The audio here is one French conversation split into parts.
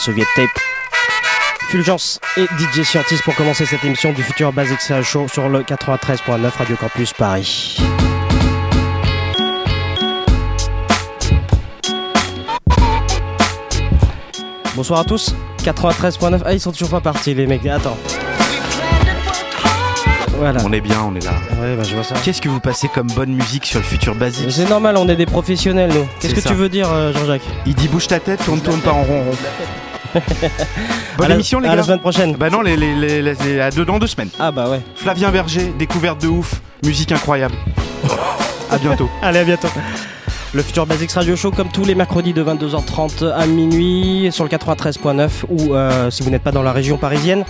Soviet Tape. Fulgence et DJ Scientist pour commencer cette émission du futur Basic Show sur le 93.9 Radio Campus Paris. Bonsoir à tous. 93.9. Ah, ils sont toujours pas partis, les mecs. Attends. Voilà. On est bien, on est là. Ouais, bah je vois ça. Qu'est-ce que vous passez comme bonne musique sur le futur basique C'est normal, on est des professionnels, nous. Qu'est-ce que ça. tu veux dire, euh, Jean-Jacques? Il dit bouge ta tête, tourne tourne pas en rond Bonne la- émission les À gars la semaine prochaine. Bah non, les, les, les, les- les- à deux dans deux semaines. Ah bah ouais. Flavien Berger, découverte de ouf, musique incroyable. à bientôt. Allez, à bientôt. Le Futur Basics Radio Show, comme tous les mercredis de 22h30 à minuit, sur le 93.9 ou euh, si vous n'êtes pas dans la région parisienne,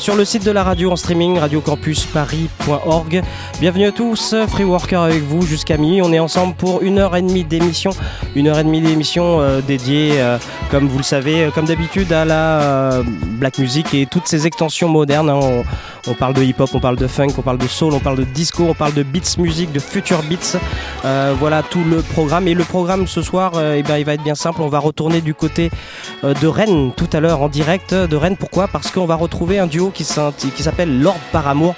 sur le site de la radio en streaming, radiocampusparis.org. Bienvenue à tous, Free Worker avec vous jusqu'à minuit. On est ensemble pour une heure et demie d'émission. Une heure et demie d'émission euh, dédiée, euh, comme vous le savez, euh, comme d'habitude, à la black music et toutes ces extensions modernes. hein. On, parle de hip-hop, on parle de funk, on parle de soul, on parle de disco, on parle de beats music, de future beats. Voilà tout le programme. Et le programme ce soir, eh ben, il va être bien simple. On va retourner du côté de Rennes tout à l'heure en direct de Rennes. Pourquoi? Parce qu'on va retrouver un duo qui s'appelle Lord par Amour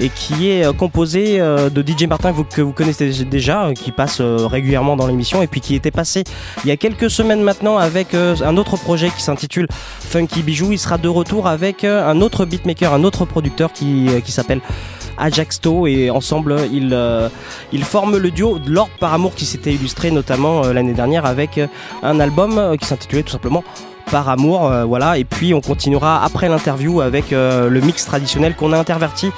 et qui est euh, composé euh, de DJ Martin que vous, connaissez déjà, euh, qui passe régulièrement dans l'émission et puis qui était passé il y a quelques semaines maintenant avec un autre projet qui s'intitule Funky Bijou. Il sera de retour avec un autre beatmaker, un autre producteur qui, qui s'appelle Ajaxto et ensemble ils, ils forment le duo Lord par amour qui s'était illustré notamment l'année dernière avec un album qui s'intitulait tout simplement par amour, euh, voilà. Et puis on continuera après l'interview avec euh, le mix traditionnel qu'on a interverti,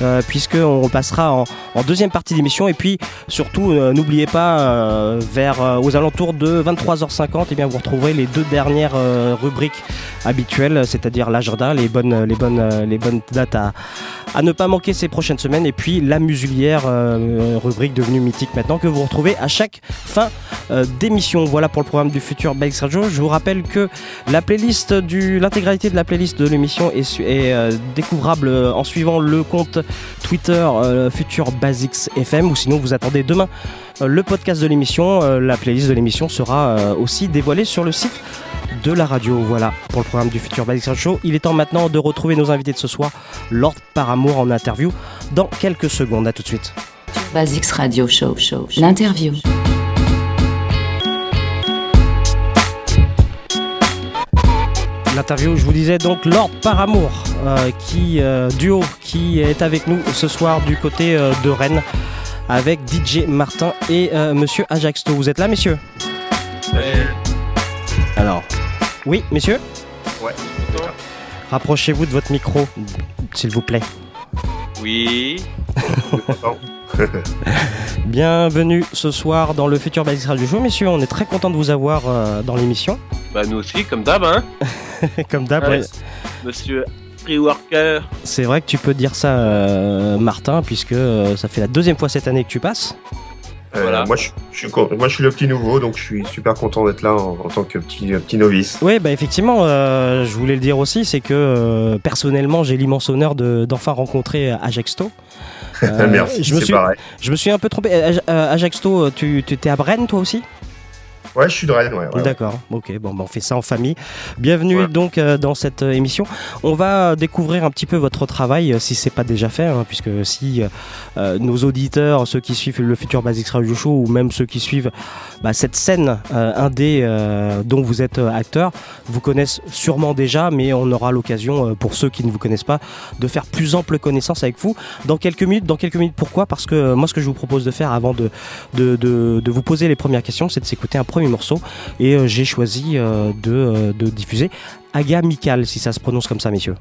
euh, puisque on repassera en, deuxième partie d'émission. Et puis surtout, n'oubliez pas, vers aux alentours de 23h50, et bien vous retrouverez les deux dernières rubriques habituelles, c'est-à-dire l'agenda, les bonnes, les bonnes, les bonnes dates à, à ne pas manquer ces prochaines semaines, et puis la musulière, euh, rubrique devenue mythique maintenant que vous retrouvez à chaque fin euh, d'émission. Voilà pour le programme du futur Bikes Radio. Je vous rappelle que la playlist l'intégralité de la playlist de l'émission est, euh, découvrable en suivant le compte Twitter Future Basics FM ou sinon vous attendez demain le podcast de l'émission. La playlist de l'émission sera aussi dévoilée sur le site de la radio. Voilà pour le programme du futur Basics Radio Show. Il est temps maintenant de retrouver nos invités de ce soir, Lord par amour en interview dans quelques secondes. À tout de suite. Basics Radio Show. Show. L'interview. L'interview, je vous disais donc Lord par amour, euh, qui euh, duo qui est avec nous ce soir du côté euh, de Rennes avec DJ Martin et euh, Monsieur Ajaxto. Vous êtes là, messieurs? Alors, oui, messieurs. Ouais. Rapprochez-vous de votre micro, s'il vous plaît. Oui. Bienvenue ce soir dans le futur Basics Radio Show, messieurs. On est très content de vous avoir euh, dans l'émission. Bah nous aussi, comme d'hab, hein. Comme d'hab, Ouais, ouais. Monsieur Free Worker. c'est vrai que tu peux dire ça, euh, Martin, puisque euh, ça fait la deuxième fois cette année que tu passes. Euh, Voilà. moi, je, je suis, con- moi, je suis le petit nouveau, donc je suis super content d'être là en, en tant que petit, euh, petit novice. Oui, bah effectivement, euh, je voulais le dire aussi, c'est que euh, personnellement, j'ai l'immense honneur de- d'enfin rencontrer Ajaxto. Euh, Merci, je me c'est suis, pareil. Je me suis un peu trompé. Ajaxto, tu, tu étais à Brenne, toi aussi? Ouais, je suis de Rennes, ouais. ouais, ouais. D'accord, ok, bon, bah, on fait ça en famille. Bienvenue Ouais. donc euh, dans cette euh, émission. On va découvrir un petit peu votre travail, euh, si c'est pas déjà fait, hein, puisque si euh, nos auditeurs, ceux qui suivent le futur Basics Radio Show, ou même ceux qui suivent bah, cette scène indé dont vous êtes acteur, vous connaissent sûrement déjà, mais on aura l'occasion, pour ceux qui ne vous connaissent pas, de faire plus ample connaissance avec vous dans quelques minutes. Dans quelques minutes, pourquoi? Parce que moi, ce que je vous propose de faire avant de, de, de- de vous poser les premières questions, c'est de s'écouter un premier morceau. Et euh, j'ai choisi euh, de, euh, de diffuser Aga Mikal, si ça se prononce comme ça, messieurs.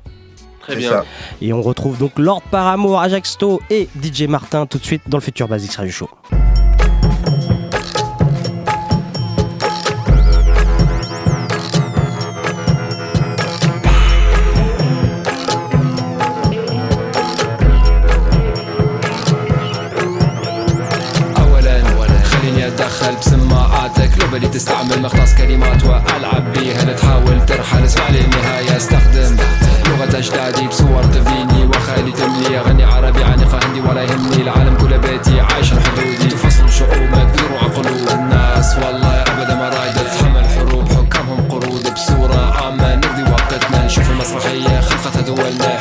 Très bien. ça. Et on retrouve donc Lord par amour, Ajaxto et DJ Martin tout de suite dans le futur Basics Radio Show. بالي تستعمل مختص كلمات وألعب بيها. تحاول ترحل اسمع للنهايه استخدم لغة أجدادي بصور تفديني وخالي تملي. أغني عربي عانقه هندي ولا يهمني. العالم كله بيتي عايش حدودي تفصل شعوبك يروع قلوب الناس والله أبدا ما رايدة تتحمل حروب حكامهم قرود بصورة عامة. نقضي وقتنا نشوف المسرحية. خلقتها دولنا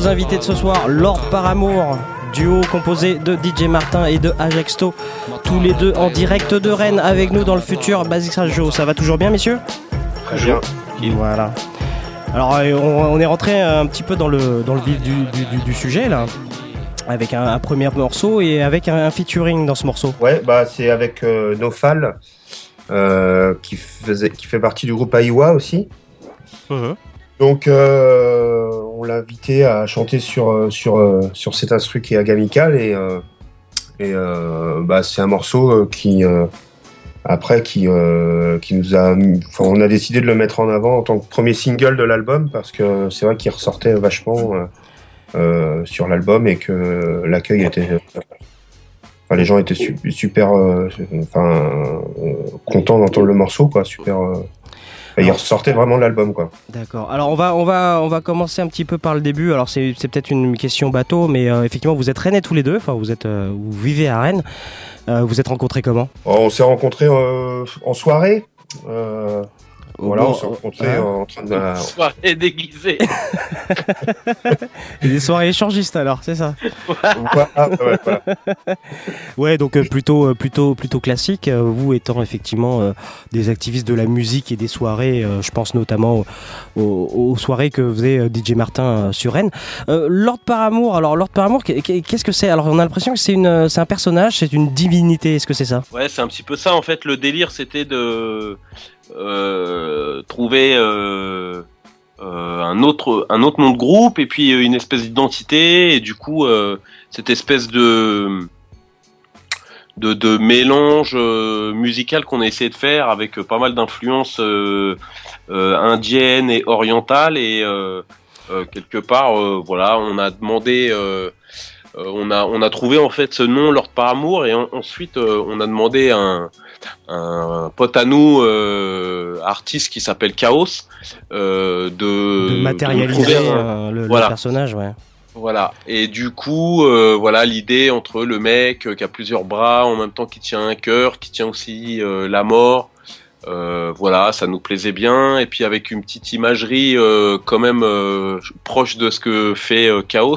nos invités de ce soir, Lord Par Amour, duo composé de DJ Martin et de Ajexto, tous les deux en direct de Rennes avec nous dans le futur Basics Radio. Ça va toujours bien, messieurs? Très bien. Voilà. Alors, euh, on, on est rentré un petit peu dans le, dans le vif du, du- du- du sujet là, avec un, un premier morceau et avec un, un featuring dans ce morceau. Ouais, bah c'est avec euh, Nofal, euh, qui, faisait, qui fait partie du groupe Aiwa aussi. Donc, euh, on l'a invité à chanter sur, euh, sur, euh, sur cet instru qui est agamical et, euh, et bah, c'est un morceau qui, après, qui, qui nous a. On a décidé de le mettre en avant en tant que premier single de l'album parce que c'est vrai qu'il ressortait vachement sur l'album et que l'accueil était. Les gens étaient su- super enfin, contents d'entendre le morceau, quoi. Super. Enfin, il ressortait vraiment l'album, quoi. D'accord. Alors on va, on, va, on va commencer un petit peu par le début. Alors c'est c'est peut-être une question bateau, mais euh, effectivement vous êtes rennais tous les deux. Enfin vous êtes, euh, vous vivez à Rennes. Euh, vous êtes rencontrés comment? Oh, On s'est rencontrés en soirée. Voilà, bon, on s'est rencontrés ouais. en train de. Soirée déguisée. Des soirées échangistes alors, c'est ça Voilà, ouais, voilà. Ouais, donc euh, plutôt, euh, plutôt, plutôt classique. euh, vous étant effectivement euh, des activistes de la musique et des soirées, euh, je pense notamment aux, soirées que faisait DJ Martin sur Rennes. Euh, Lord par amour. Alors Lord par amour, qu'est- qu'est-ce que c'est? Alors on a l'impression que c'est une, c'est un personnage, c'est une divinité. Est-ce que c'est ça? Ouais, c'est un petit peu ça en fait. Le délire, c'était de trouver euh, euh, un autre un autre nom de groupe et puis euh, une espèce d'identité et du coup euh, cette espèce de de, mélange euh, musical qu'on a essayé de faire avec euh, pas mal d'influences euh, euh, indiennes et orientales et euh, euh, quelque part euh, voilà on a demandé euh, on a on a trouvé en fait ce nom Lord par amour et en- ensuite euh, on a demandé à un un pote à nous euh, artiste qui s'appelle Chaos de, De matérialiser un- le, le voilà personnage, ouais. voilà. Et du coup, voilà l'idée entre le mec qui a plusieurs bras, en même temps qui tient un cœur, qui tient aussi la mort. Euh, voilà, ça nous plaisait bien. Et puis avec une petite imagerie euh, quand même euh, proche de ce que fait Chaos.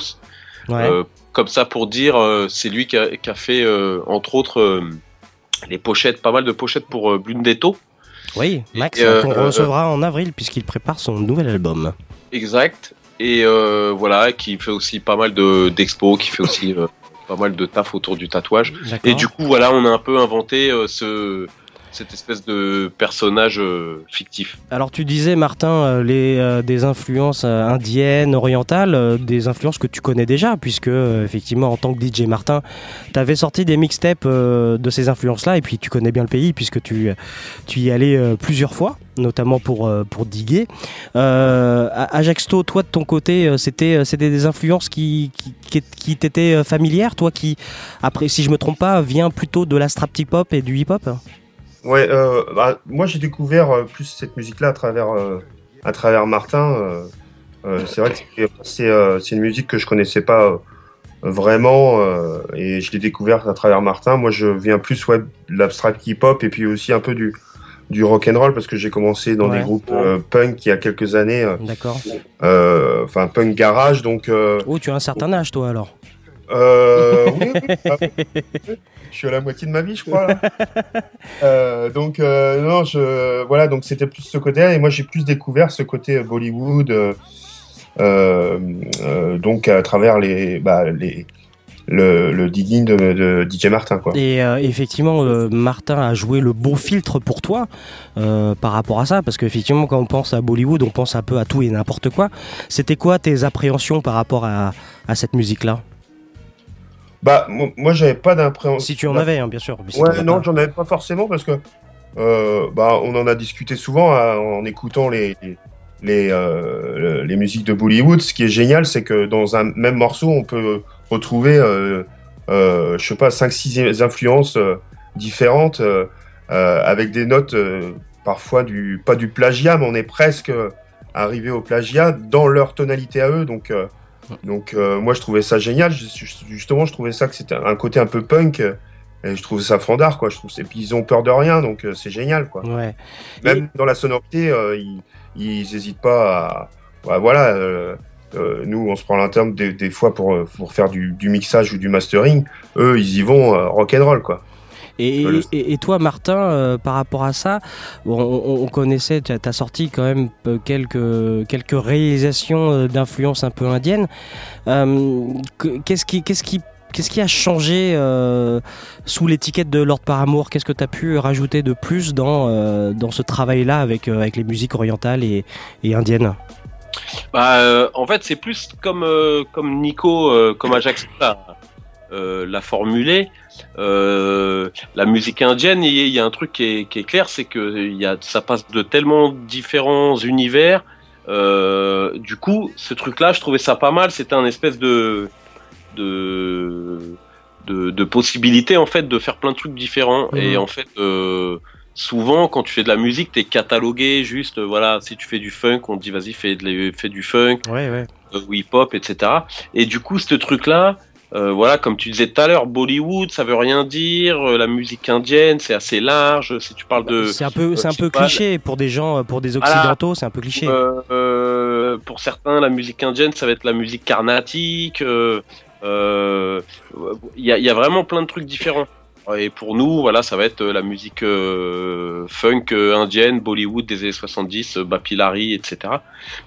Ouais. Comme ça pour dire, euh, c'est lui qui a, qui a fait euh, entre autres euh, les pochettes, pas mal de pochettes pour Blundetto. Oui, Max, qu'on recevra en avril puisqu'il prépare son nouvel album. Exact. Et voilà, qui fait aussi pas mal de d'expos, qui fait aussi pas mal de taf autour du tatouage. Et du coup, voilà, on a un peu inventé ce cette espèce de personnage euh, fictif. Alors tu disais Martin euh, les euh, des influences indiennes, orientales, des influences que tu connais déjà puisque effectivement en tant que DJ Martin, tu avais sorti des mixtapes de ces influences-là et puis tu connais bien le pays puisque tu tu y allais plusieurs fois, notamment pour pour diguer. A- Ajaxto, toi de ton côté, c'était c'était des influences qui qui, qui, t'étaient familières, toi qui après si je me trompe pas, vient plutôt de la strap hop et du hip-hop? Ouais, euh, bah, moi j'ai découvert euh, plus cette musique-là à travers, euh, à travers Martin. c'est vrai que c'est- une musique que je connaissais pas vraiment et je l'ai découverte à travers Martin. Moi je viens plus ouais, de l'abstract hip-hop et puis aussi un peu du, du rock and roll parce que j'ai commencé dans Ouais. des groupes euh, punk il y a quelques années. D'accord. euh, Enfin punk garage donc. euh, Oh, tu as un certain âge toi alors. Euh, oui, oui, ah oui. je suis à la moitié de ma vie, je crois. là. Euh, donc, euh, non, je, voilà, donc c'était plus ce côté-là, et moi j'ai plus découvert ce côté Bollywood, euh, euh, euh, donc à travers les, bah, les, le, le digging de, de DJ Martin. Quoi. Et euh, effectivement, euh, Martin a joué le bon filtre pour toi euh, par rapport à ça, parce qu'effectivement, quand on pense à Bollywood, on pense un peu à tout et n'importe quoi. C'était quoi tes appréhensions par rapport à, à cette musique-là? Bah, mo- moi, j'avais pas d'impréhension. Si tu en avais, hein, bien sûr. Ouais, non, j'en avais pas forcément parce que euh, bah, on en a discuté souvent hein, en écoutant les, les, euh, les musiques de Bollywood. Ce qui est génial, c'est que dans un même morceau, on peut retrouver, euh, euh, je sais pas, 5-6 influences euh, différentes avec des notes parfois du, pas du plagiat, mais on est presque arrivé au plagiat dans leur tonalité à eux. Donc, donc euh, moi, je trouvais ça génial. Justement, je trouvais ça que c'était un côté un peu punk. et je trouve ça fandard, quoi. Je trouve, et puis ils ont peur de rien, donc euh, c'est génial, quoi. Ouais. Même dans la sonorité, euh, ils, ils hésitent pas à, à- voilà. euh, nous, on se prend l'interne des, des fois pour, pour faire du, du mixage ou du mastering. Eux, ils y vont rock'n'roll, quoi. Et, Le- et- et toi, Martin, euh, par rapport à ça, on, on connaissait, tu as sorti quand même euh, quelques, quelques réalisations euh, d'influence un peu indienne. Euh, que- Qu'est-ce qui, qu'est-ce qui, qu'est-ce qui a changé euh, sous l'étiquette de Lord Paramour? Qu'est-ce que tu as pu rajouter de plus dans, euh, dans ce travail-là avec, euh, avec les musiques orientales et, et indiennes? Bah, en fait, c'est plus comme comme Nico, comme Ajax l'a formulé. Euh, la musique indienne, il y, a- un truc qui est, qui est clair, c'est que il y a, ça passe de tellement différents univers. Euh, du coup, ce truc-là, je trouvais ça pas mal. C'était un espèce de de de, de possibilité en fait de faire plein de trucs différents. Mhm. Et en fait, euh, souvent quand tu fais de la musique, t'es catalogué juste. voilà, si tu fais du funk, on te dit vas-y fais, de la- fais du funk Ouais, ouais. ou hip-hop, etc. Et du coup, ce truc-là, euh, voilà, comme tu disais tout à l'heure, Bollywood, ça veut rien dire. euh, la musique indienne, c'est assez large. Si tu parles de, C'est un peu, c'est euh, un peu pas, cliché pour des gens, euh, pour des occidentaux, c'est un peu cliché. euh, euh, pour certains, la musique indienne, ça va être la musique carnatique. euh, euh, Il y, y a vraiment plein de trucs différents. Et pour nous, voilà, ça va être la musique euh, funk euh, indienne, Bollywood des années 70, euh, Bapilari, etc.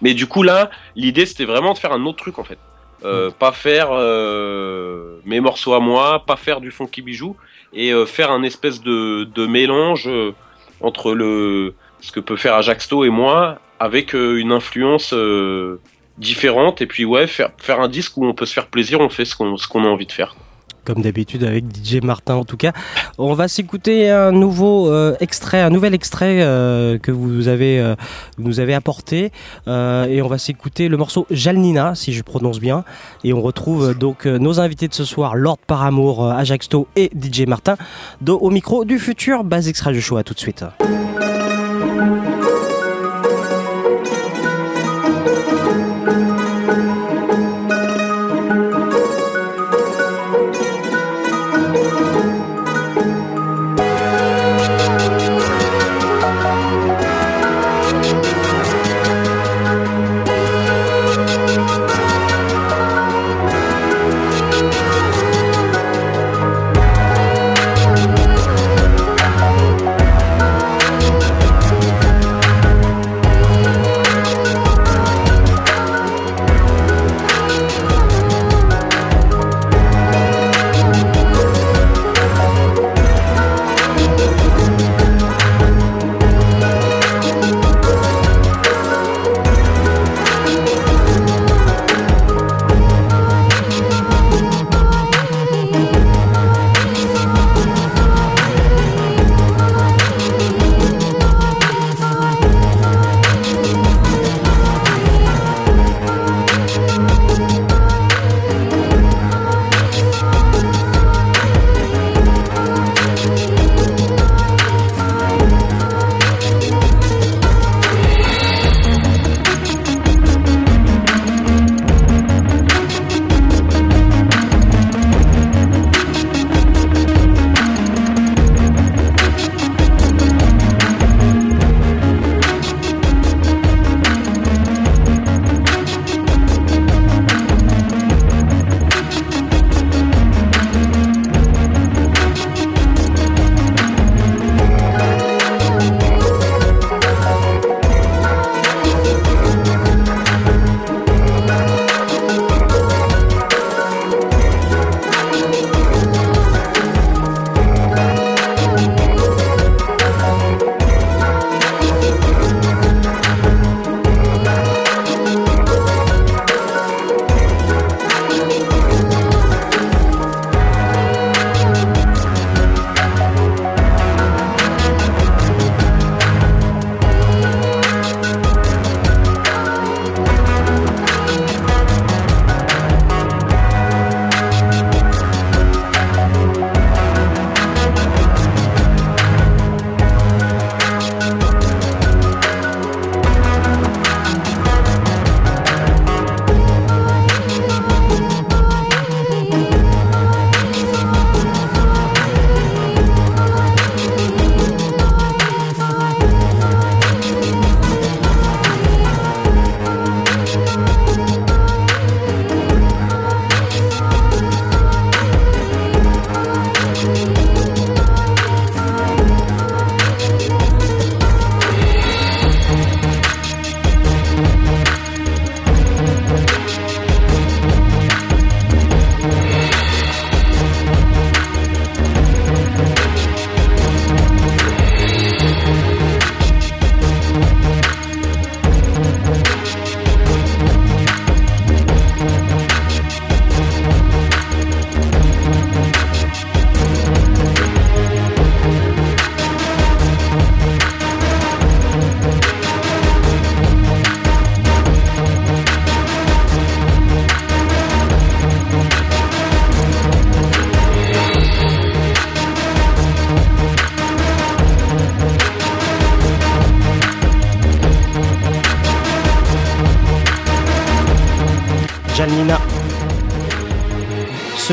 Mais du coup là, l'idée c'était vraiment de faire un autre truc en fait. Euh, pas faire euh, mes morceaux à moi, pas faire du funky bijou, et euh, faire un espèce de, de mélange euh, entre le ce que peut faire Ajaxto et moi, avec euh, une influence différente, et puis ouais, faire, faire un disque où on peut se faire plaisir, on fait ce qu'on ce qu'on a envie de faire. Comme d'habitude avec DJ Martin en tout cas. On va s'écouter un nouveau euh, extrait, un nouvel extrait euh, que vous avez euh, nous avez apporté euh, et on va s'écouter le morceau Jalnina si je prononce bien et on retrouve euh, donc euh, nos invités de ce soir Lord Paramour, euh, Ajaxto et DJ Martin au micro du futur Basics Radio Show à tout de suite.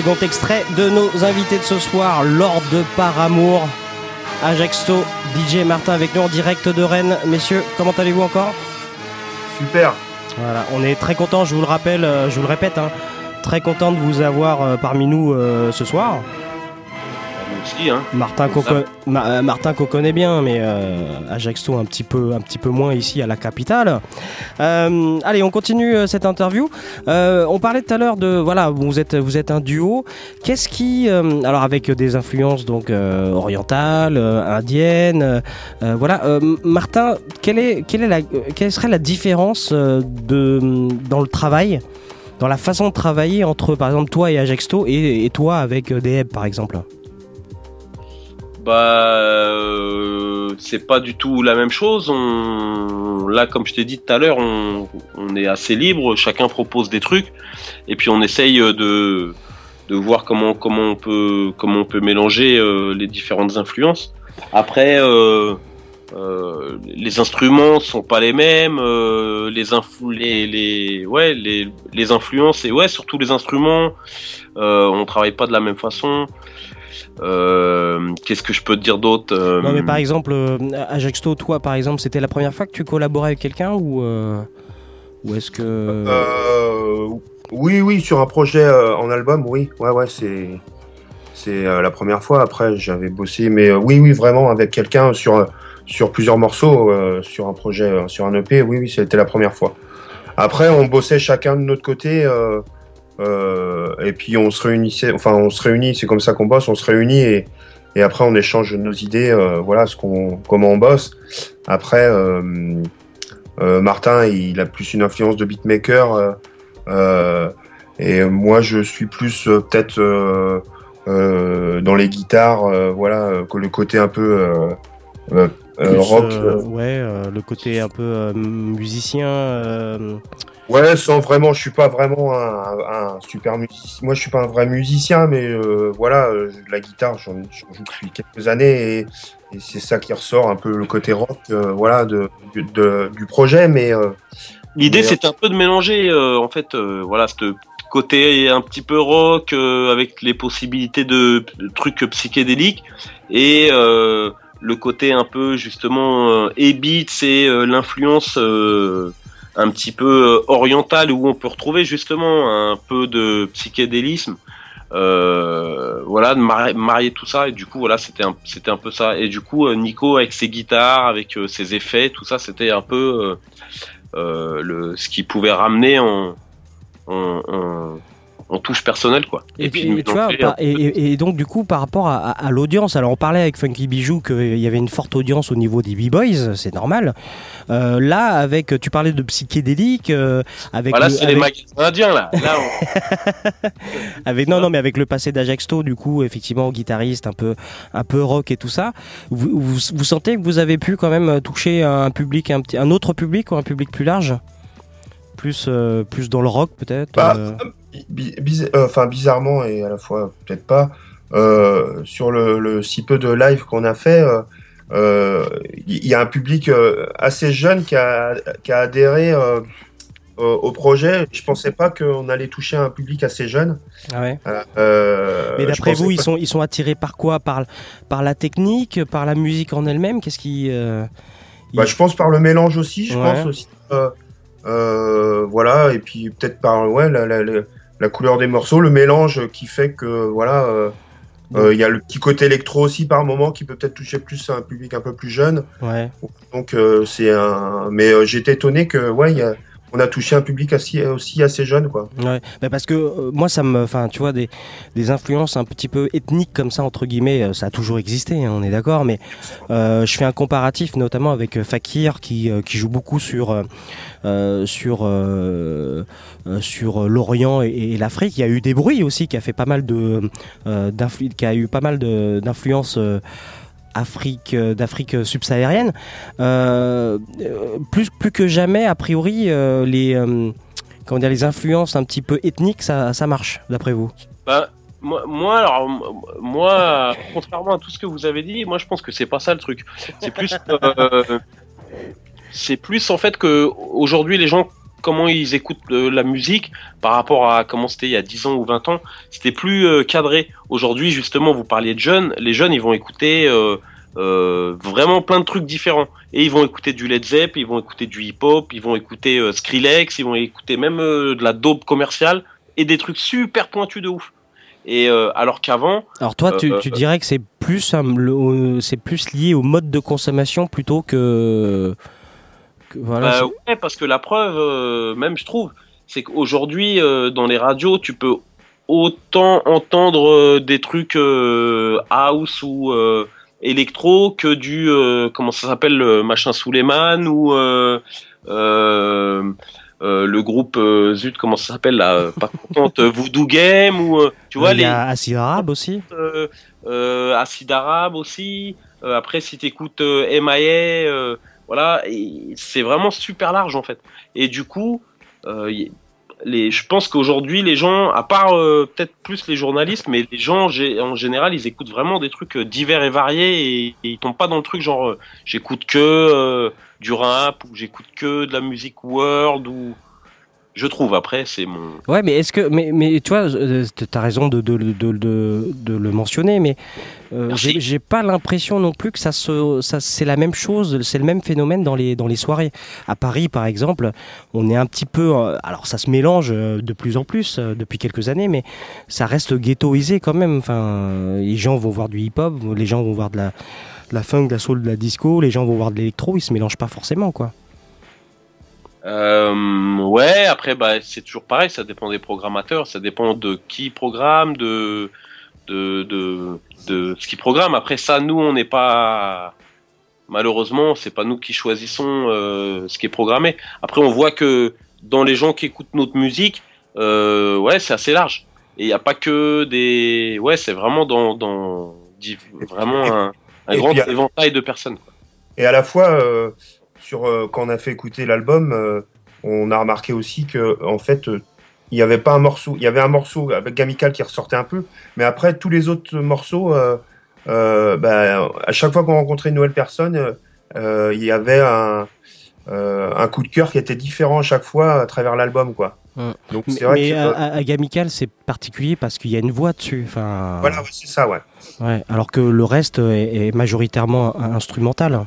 Second extrait de nos invités de ce soir, Lord de Paramour, Ajaxto, DJ Martin avec nous en direct de Rennes. Messieurs, comment allez-vous encore? Super. Voilà, on est très content, je vous le rappelle, euh, je vous le répète, hein, très content de vous avoir euh, parmi nous euh, ce soir. Hein. Martin qu'on Ça. co- Ma- euh, Martin qu'on connaît bien, mais euh, Ajaccio un petit peu, un petit peu moins ici à la capitale. Euh, allez, on continue euh, cette interview. Euh, on parlait tout à l'heure de voilà, vous êtes, vous êtes un duo. Qu'est-ce qui, alors avec des influences donc orientales, indiennes, voilà. Martin, quelle est, quelle est la, quelle serait la différence de dans le travail? Dans la façon de travailler entre, par exemple, toi et Ajexto et, et toi avec Deheb, par exemple? Bah, euh, c'est pas du tout la même chose. On, là, comme je t'ai dit tout à l'heure, on, on est assez libre. Chacun propose des trucs, et puis on essaye de de voir comment comment on peut comment on peut mélanger euh, les différentes influences. Après, euh, euh, les instruments sont pas les mêmes. euh, les influ les les ouais les les influences et ouais surtout les instruments. On travaille pas de la même façon. Euh, Qu'est-ce que je peux te dire d'autre Euh, Non, mais par exemple, euh, Ajexto, toi, par exemple, c'était la première fois que tu collaborais avec quelqu'un ou, euh, ou est-ce que. Euh, oui, oui, sur un projet euh, en album, oui. Ouais, ouais, c'est c'est euh, la première fois. Après, j'avais bossé, mais euh, oui, oui, vraiment avec quelqu'un sur sur plusieurs morceaux, euh, sur un projet, euh, sur un EP. Oui, oui, c'était la première fois. Après, on bossait chacun de notre côté. euh, euh, et puis on se réunissait, enfin on se réunit, c'est comme ça qu'on bosse, on se réunit et, et après on échange nos idées, euh, voilà ce qu'on, comment on bosse. Après, euh, Martin, il a plus une influence de beatmaker et moi je suis plus peut-être dans les guitares, voilà que le côté un peu rock. ouais, le côté un peu musicien. Euh, Ouais, sans vraiment, je suis pas vraiment un, un super musicien. Moi, je suis pas un vrai musicien, mais euh, voilà, euh, la guitare, j'en joue depuis quelques années et, et c'est ça qui ressort un peu le côté rock, euh, voilà, de, de- du projet. Mais euh, L'idée, mais- c'est un peu de mélanger, euh, en fait, euh, voilà, ce côté un petit peu rock euh, avec les possibilités de, de trucs psychédéliques et euh, le côté un peu justement euh, et-beat, c'est euh, l'influence euh, un petit peu euh, orientale où on peut retrouver justement un peu de psychédélisme. Euh, voilà, de marier, tout ça et du coup voilà c'était un c'était un peu ça et du coup euh, Nico avec ses guitares avec ses effets tout ça c'était un peu le, ce qui pouvait ramener en, en, en, en touche personnelle quoi. Et, puis, nous tu vois, mélanger par- un peu. et, et- et donc du coup par rapport à, à- à l'audience, alors on parlait avec Funky Bijou qu'il y avait une forte audience au niveau des b-boys, c'est normal. Euh, là, avec, tu parlais de psychédélique, euh, avec, Voilà, le- c'est les avec- magasins indiens là. Là, on- avec non non mais avec le passé d'Ajaxto du coup effectivement guitariste un peu un peu rock et tout ça vous, vous, vous sentez que vous avez pu quand même toucher un public un petit un autre public ou un public plus large? Plus euh, plus dans le rock peut-être Bah, euh, biz- euh, enfin bizarrement et à la fois peut-être pas euh, sur le, le si peu de live qu'on a fait euh, euh, il y a un public assez jeune qui a, qui a adhéré au, projet je pensais pas qu'on allait toucher un public assez jeune Ah ouais. Euh, mais d'après vous ils sont ils sont attirés par quoi? Par par la technique par la musique en elle-même? Qu'est-ce qui euh, Bah, je pense par le mélange aussi, je Ouais. pense aussi. euh, voilà, et puis peut-être par ouais, la, la, la, la couleur des morceaux, le mélange qui fait que voilà, euh, euh, il y a le petit côté électro aussi par moment qui peut peut-être toucher plus un public un peu plus jeune. ouais Donc euh, c'est un. Mais euh, j'étais étonné que ouais, il y a- on a touché un public aussi assez jeune quoi. Ouais, bah parce que euh, moi ça me, enfin tu vois des, des influences un petit peu ethniques comme ça entre guillemets, euh, ça a toujours existé, hein, on est d'accord, mais euh, je fais un comparatif notamment avec Fakir qui qui joue beaucoup sur sur sur l'Orient et, l'Afrique. Il y a eu des bruits aussi qui a fait pas mal de qui a eu pas mal d'influences. Euh, Afrique, d'Afrique subsaharienne, euh, euh, plus plus que jamais a priori les comment dire les influences un petit peu ethniques ça, ça marche d'après vous? Bah, moi, alors, moi, contrairement à tout ce que vous avez dit, moi, je pense que c'est pas ça le truc. C'est plus, c'est plus en fait que aujourd'hui les gens comment ils écoutent euh, la musique par rapport à comment c'était il y a 10 ans ou 20 ans. C'était plus euh, cadré. Aujourd'hui, justement, vous parliez de jeunes. Les jeunes, ils vont écouter euh, vraiment plein de trucs différents. Et ils vont écouter du Led Zepp, ils vont écouter du hip-hop, ils vont écouter Skrillex, ils vont écouter même de la dope commerciale et des trucs super pointus de ouf. Et alors qu'avant, Alors toi, tu, tu dirais que plus, c'est plus lié au mode de consommation plutôt que... voilà, Bah ouais, parce que la preuve, euh, même je trouve, c'est qu'aujourd'hui, euh, dans les radios, tu peux autant entendre euh, des trucs euh, house ou euh, électro que du, euh, comment ça s'appelle, le machin Suleiman ou euh, euh, euh, le groupe, euh, zut, comment ça s'appelle là, euh, pas contente, euh, Voodoo Game ou, euh, tu vois, Il y les a Acid Arabe aussi. euh, euh, Acid Arabe aussi. Euh, après, si t'écoutes euh, MIA, euh, voilà, c'est vraiment super large en fait. Et du coup, euh, je pense qu'aujourd'hui, les gens, à part euh, peut-être plus les journalistes, mais les gens en général, ils écoutent vraiment des trucs euh, divers et variés et, et ils tombent pas dans le truc genre j'écoute que du rap ou j'écoute que de la musique world ou je trouve après c'est mon Ouais, mais est-ce que, mais, mais tu vois, euh, t'as raison de, de, de, de, de le mentionner, mais euh, j'ai pas l'impression non plus que ça se, ça c'est la même chose, c'est le même phénomène dans les dans les soirées. À Paris, par exemple, on est un petit peu, euh, alors ça se mélange euh, de plus en plus depuis quelques années, mais ça reste ghettoisé quand même. Enfin, les gens vont voir du hip-hop, les gens vont voir de la, de la funk, de la soul, de la disco, les gens vont voir de l'électro, ils se mélangent pas forcément, quoi. Euh, ouais, après, bah, c'est toujours pareil, ça dépend des programmateurs, ça dépend de qui programme, de, de, de, de ce qui programme. Après, ça, nous, on n'est pas, malheureusement, c'est pas nous qui choisissons euh, ce qui est programmé. Après, on voit que dans les gens qui écoutent notre musique, euh, ouais, c'est assez large. Et il n'y a pas que des, ouais, c'est vraiment dans, dans, vraiment un, grand puis, éventail de personnes. quoi. Et à la fois, euh, sur, euh, quand on a fait écouter l'album, euh, on a remarqué aussi que en fait, euh, il n'y avait pas un morceau. Il y avait un morceau avec Gamical qui ressortait un peu, mais après tous les autres morceaux, euh, euh, bah, à chaque fois qu'on rencontrait une nouvelle personne, euh, euh, il y avait un, euh, un coup de cœur qui était différent à chaque fois à travers l'album, quoi. Donc Mais, c'est vrai mais que à, Gamical, c'est particulier parce qu'il y a une voix dessus. Enfin, voilà, ouais, c'est ça, ouais. Ouais, alors que le reste est, est majoritairement in- instrumental.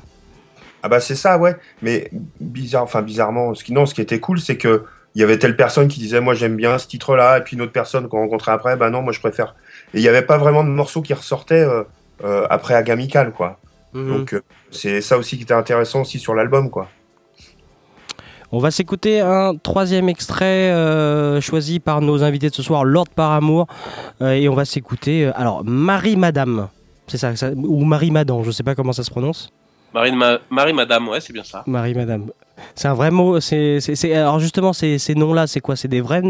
Ah bah c'est ça, ouais. Mais bizarre, enfin bizarrement, ce qui non, ce qui était cool, c'est que il y avait telle personne qui disait moi j'aime bien ce titre-là, et puis une autre personne qu'on rencontrait après, bah non, moi je préfère. Et il n'y avait pas vraiment de morceaux qui ressortaient euh, euh, après Agamical, quoi. Mhm. Donc euh, c'est ça aussi qui était intéressant aussi sur l'album, quoi. On va s'écouter un troisième extrait euh, choisi par nos invités de ce soir, Lord par amour, euh, et on va s'écouter euh, alors Marie Madame, c'est ça, ça- ou Marie Madan, je sais pas comment ça se prononce. Marie, Ma- Marie Madame, ouais, c'est bien ça. Marie Madame. C'est un vrai mot. C'est, c'est, c'est- alors justement, ces, ces noms-là, c'est quoi? C'est des vrais,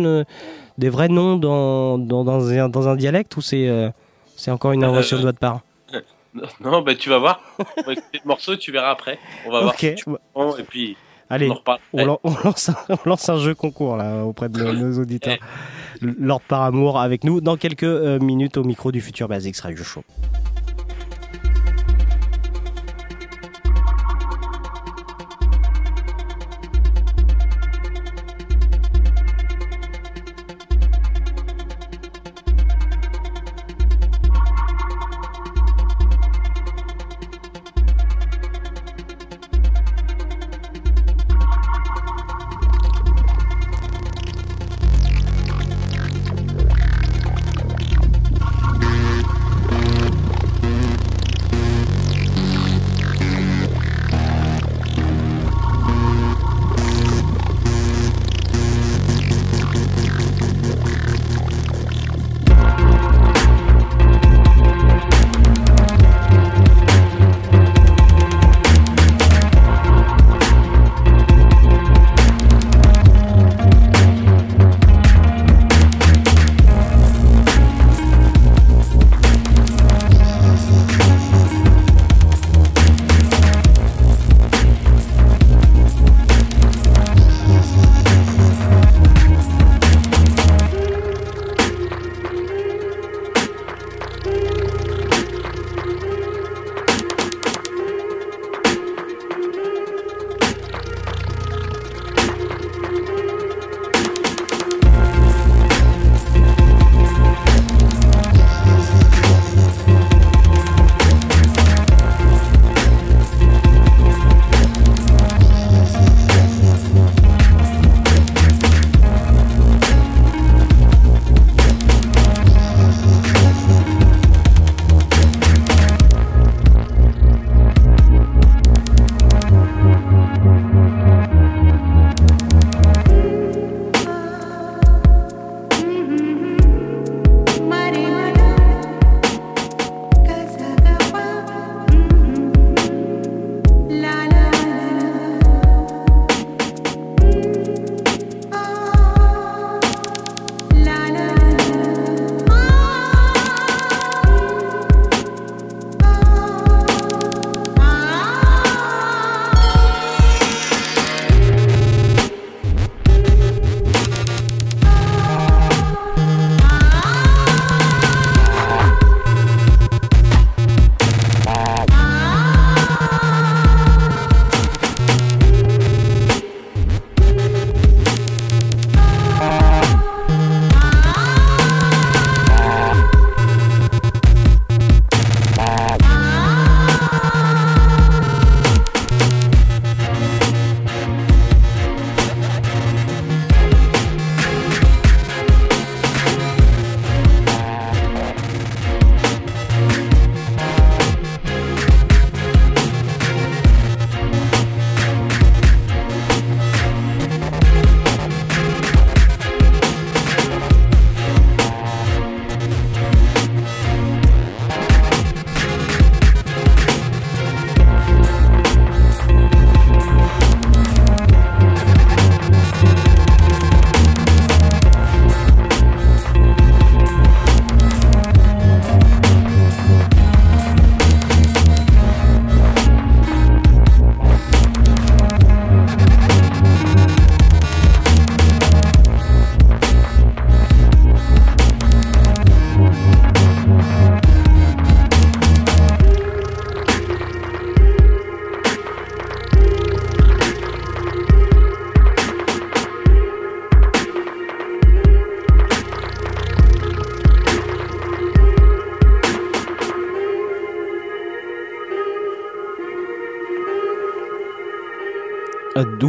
des vrais noms dans, dans, dans, un, dans un dialecte ou c'est, euh, c'est encore une invention de votre part? Non, bah tu vas voir. On va écouter le morceau, tu verras après. On va voir Ok. si tu comprends, et puis Allez, on lance un, on lance un jeu concours là auprès de nos, auditeurs. Lord par amour avec nous dans quelques euh, minutes au micro du futur Basics Radio Show.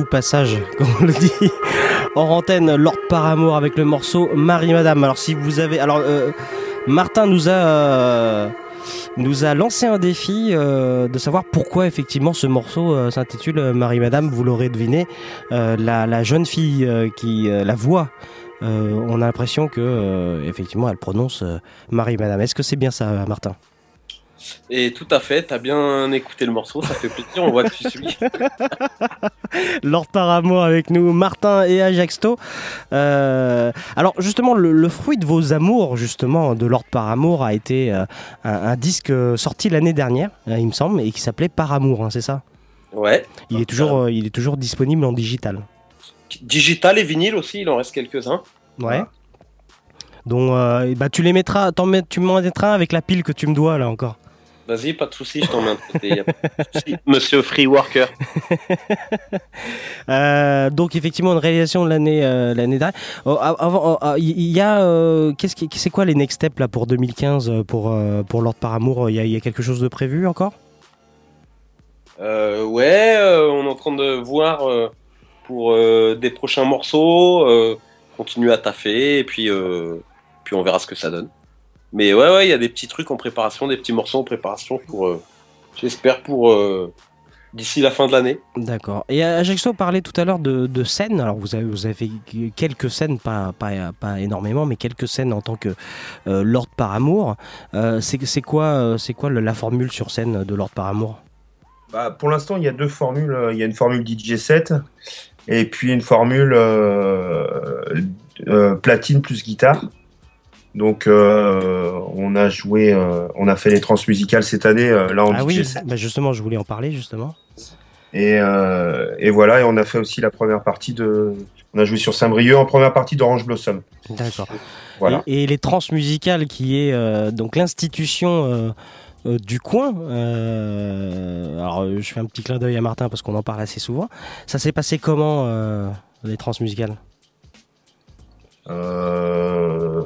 Passage, comme on le dit, hors antenne, Lord par amour avec le morceau Marie Madame. Alors si vous avez, alors euh, Martin nous a euh, nous a lancé un défi euh, de savoir pourquoi effectivement ce morceau s'intitule euh, Marie Madame. Vous l'aurez deviné, la, la jeune fille qui la euh, on a l'impression que effectivement elle prononce euh, Marie Madame. Est-ce que c'est bien ça, Martin? Et tout à fait, t'as bien écouté le morceau, ça fait plaisir, on voit que tu suis. Lord par amour avec nous, Martin et Ajaxto. Euh, alors justement, le, le fruit de vos amours, justement, de Lord par amour, a été euh, un, un disque euh, sorti l'année dernière, il me semble, et qui s'appelait Par amour, hein, c'est ça? Ouais. il est, toujours, euh, il est toujours disponible en digital. Digital et vinyle aussi, il en reste quelques-uns. Ouais. Donc, bah, tu les mettras, t'en mets- tu m'en mettras avec la pile que tu me dois là encore. Vas-y, pas de soucis, je t'en mets un côté. souci. Monsieur Free Worker. Euh, donc effectivement une réalisation de l'année euh, l'année dernière. Oh, oh, ah, il y a euh, qu'est-ce qui c'est quoi les next steps là pour 2015 euh, pour euh, pour Lord par amour Il y, a- il y a quelque chose de prévu encore? Euh, ouais, euh, on est en train de voir euh, pour euh, des prochains morceaux, euh, continuer à taffer, et puis, euh, puis on verra ce que ça donne. Mais ouais, ouais, il y a des petits trucs en préparation, des petits morceaux en préparation pour, euh, j'espère, pour euh, d'ici la fin de l'année. D'accord. Et Ajaxo parlait tout à l'heure de, de scènes. Alors vous avez, vous avez quelques scènes, pas, pas, pas énormément, mais quelques scènes en tant que euh, Lord par amour. Euh, c'est c'est quoi, euh, c'est quoi le- la formule sur scène de Lord par amour? Bah, pour l'instant, il y a deux formules. Euh, Il y a une formule DJ 7 et puis une formule euh, euh, platine plus guitare. Donc, euh, on a joué, euh, on a fait les transmusicales cette année, euh, là en Ah oui, 7. bah justement, je voulais en parler justement. Et, et voilà, et on a fait aussi la première partie de. On a joué sur Saint-Brieuc en première partie d'Orange Blossom. D'accord. Voilà. Et, et les transmusicales, qui est donc l'institution euh, du coin. euh, alors, euh, je fais un petit clin d'œil à Martin parce qu'on en parle assez souvent. Ça s'est passé comment les transmusicales Euh,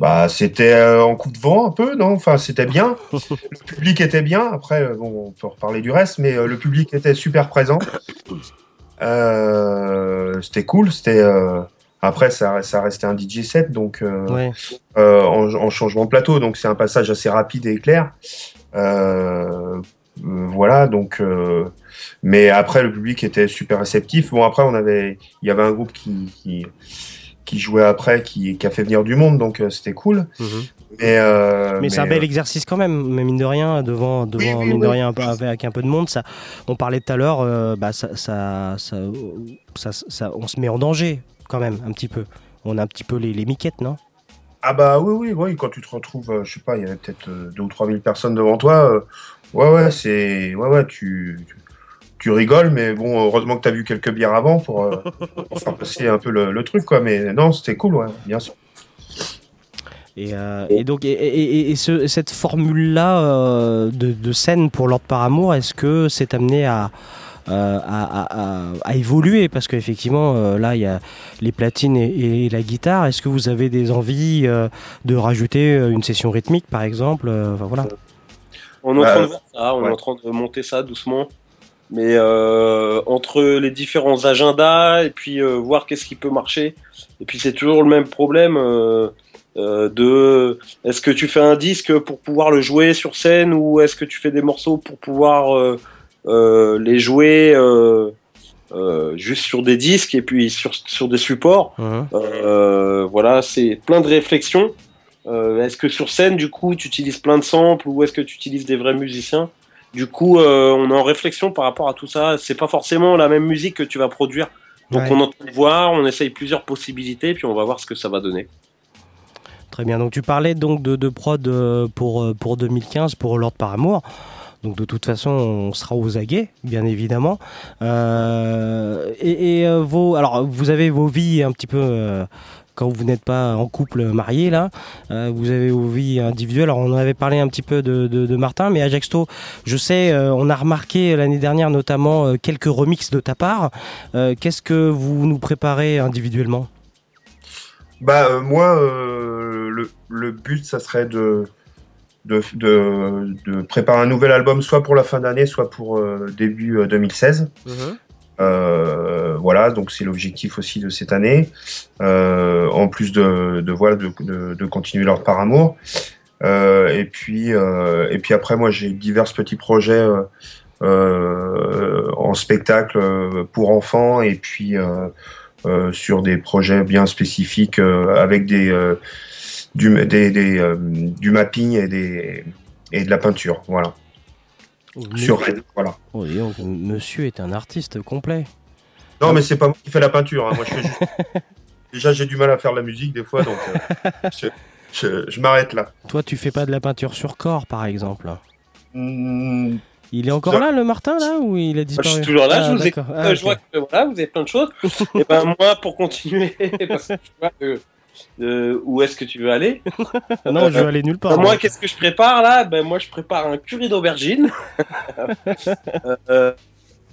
bah, c'était euh, en coup de vent un peu, non? Enfin, c'était bien. le public était bien. Après, euh, bon, on peut reparler du reste, mais euh, le public était super présent. Euh, c'était cool. C'était après, ça, ça restait un DJ set, donc Ouais. en, en changement de plateau, donc c'est un passage assez rapide et clair. Voilà, donc. mais après, le public était super réceptif. Bon, après, on avait, il y avait un groupe qui, qui, qui jouait après, qui, qui a fait venir du monde, donc euh, c'était cool. Mais, euh, Mhm. Mais, c'est un bel euh, exercice quand même, mais mine de rien, devant, devant oui, mine de rien, avec un peu de monde, ça, on parlait tout à l'heure, euh, bah, ça, ça, ça, ça- ça- on se met en danger quand même, un petit peu. On a un petit peu les, les miquettes, non? Ah bah oui, oui, oui, quand tu te retrouves, euh, je sais pas, il y avait peut-être euh, deux ou trois mille personnes devant toi. euh, ouais, ouais, c'est, ouais, ouais, tu, tu, tu rigoles, mais bon, heureusement que tu as vu quelques bières avant pour, euh, pour faire passer un peu le, le truc, quoi. Mais non, c'était cool, ouais, bien sûr. Et, euh, et donc, et, et- et- et ce- cette formule-là euh, de, de scène pour Lord par amour, est-ce que c'est amené à, euh, à, à- à- à évoluer? Parce qu'effectivement, euh, là, il y a les platines et, et la guitare. Est-ce que vous avez des envies euh, de rajouter une session rythmique, par exemple? Enfin, voilà. On est en train de voir ça, on ouais. est en train de monter ça doucement. Mais euh, entre les différents agendas et puis euh, voir qu'est-ce qui peut marcher. Et puis c'est toujours le même problème euh, euh, de est-ce que tu fais un disque pour pouvoir le jouer sur scène ou est-ce que tu fais des morceaux pour pouvoir euh, euh, les jouer euh, euh, juste sur des disques et puis sur, sur des supports? Euh, voilà, c'est plein de réflexions. Euh, est-ce que sur scène, du coup, tu utilises plein de samples ou est-ce que tu utilises des vrais musiciens? Du coup, euh, on est en réflexion par rapport à tout ça. C'est pas forcément la même musique que tu vas produire. Donc Ouais. on est en train de voir, on essaye plusieurs possibilités, puis on va voir ce que ça va donner. Très bien. Donc, tu parlais donc de, de prod euh, pour, euh, pour 2015 pour Lord par amour. Donc de toute façon, on sera aux aguets, bien évidemment. Euh, et et, vos, alors vous avez vos vies un petit peu euh, quand vous n'êtes pas en couple marié là. euh, vous avez vos vies individuelles. Alors on en avait parlé un petit peu de, de- de Martin, mais Ajaxto, je sais, euh, on a remarqué l'année dernière notamment euh, quelques remixes de ta part. Euh, Qu'est-ce que vous nous préparez individuellement? Bah, euh, moi, euh, le, le but, ça serait de, de, de, de préparer un nouvel album, soit pour la fin d'année, soit pour euh, début euh, 2016. Euh, voilà, donc c'est l'objectif aussi de cette année. Euh, en plus de, voilà de, continuer leur par amour. Euh, et puis et puis après moi j'ai divers petits projets en spectacle pour enfants et puis sur des projets bien spécifiques avec des du mapping et et de la peinture voilà sur Rennes, voilà. Oui, donc, monsieur est un artiste complet. Non, mais c'est pas moi qui fais la peinture. hein. Moi, je fais juste... Déjà, j'ai du mal à faire la musique des fois, donc euh, je, je- je m'arrête là. Toi, tu fais pas de la peinture sur corps, par exemple Hmm, Il est encore là, le Martin, là, ou il a disparu je suis toujours là, Ah, je vous écoute. Ah, Je vois que voilà, vous avez plein de choses. et ben moi, pour continuer, parce que je vois que, euh, où est-ce que tu veux aller Non, je veux aller nulle part. Moi, qu'est-ce que je prépare là? Ben moi, je prépare un curry d'aubergine. Euh,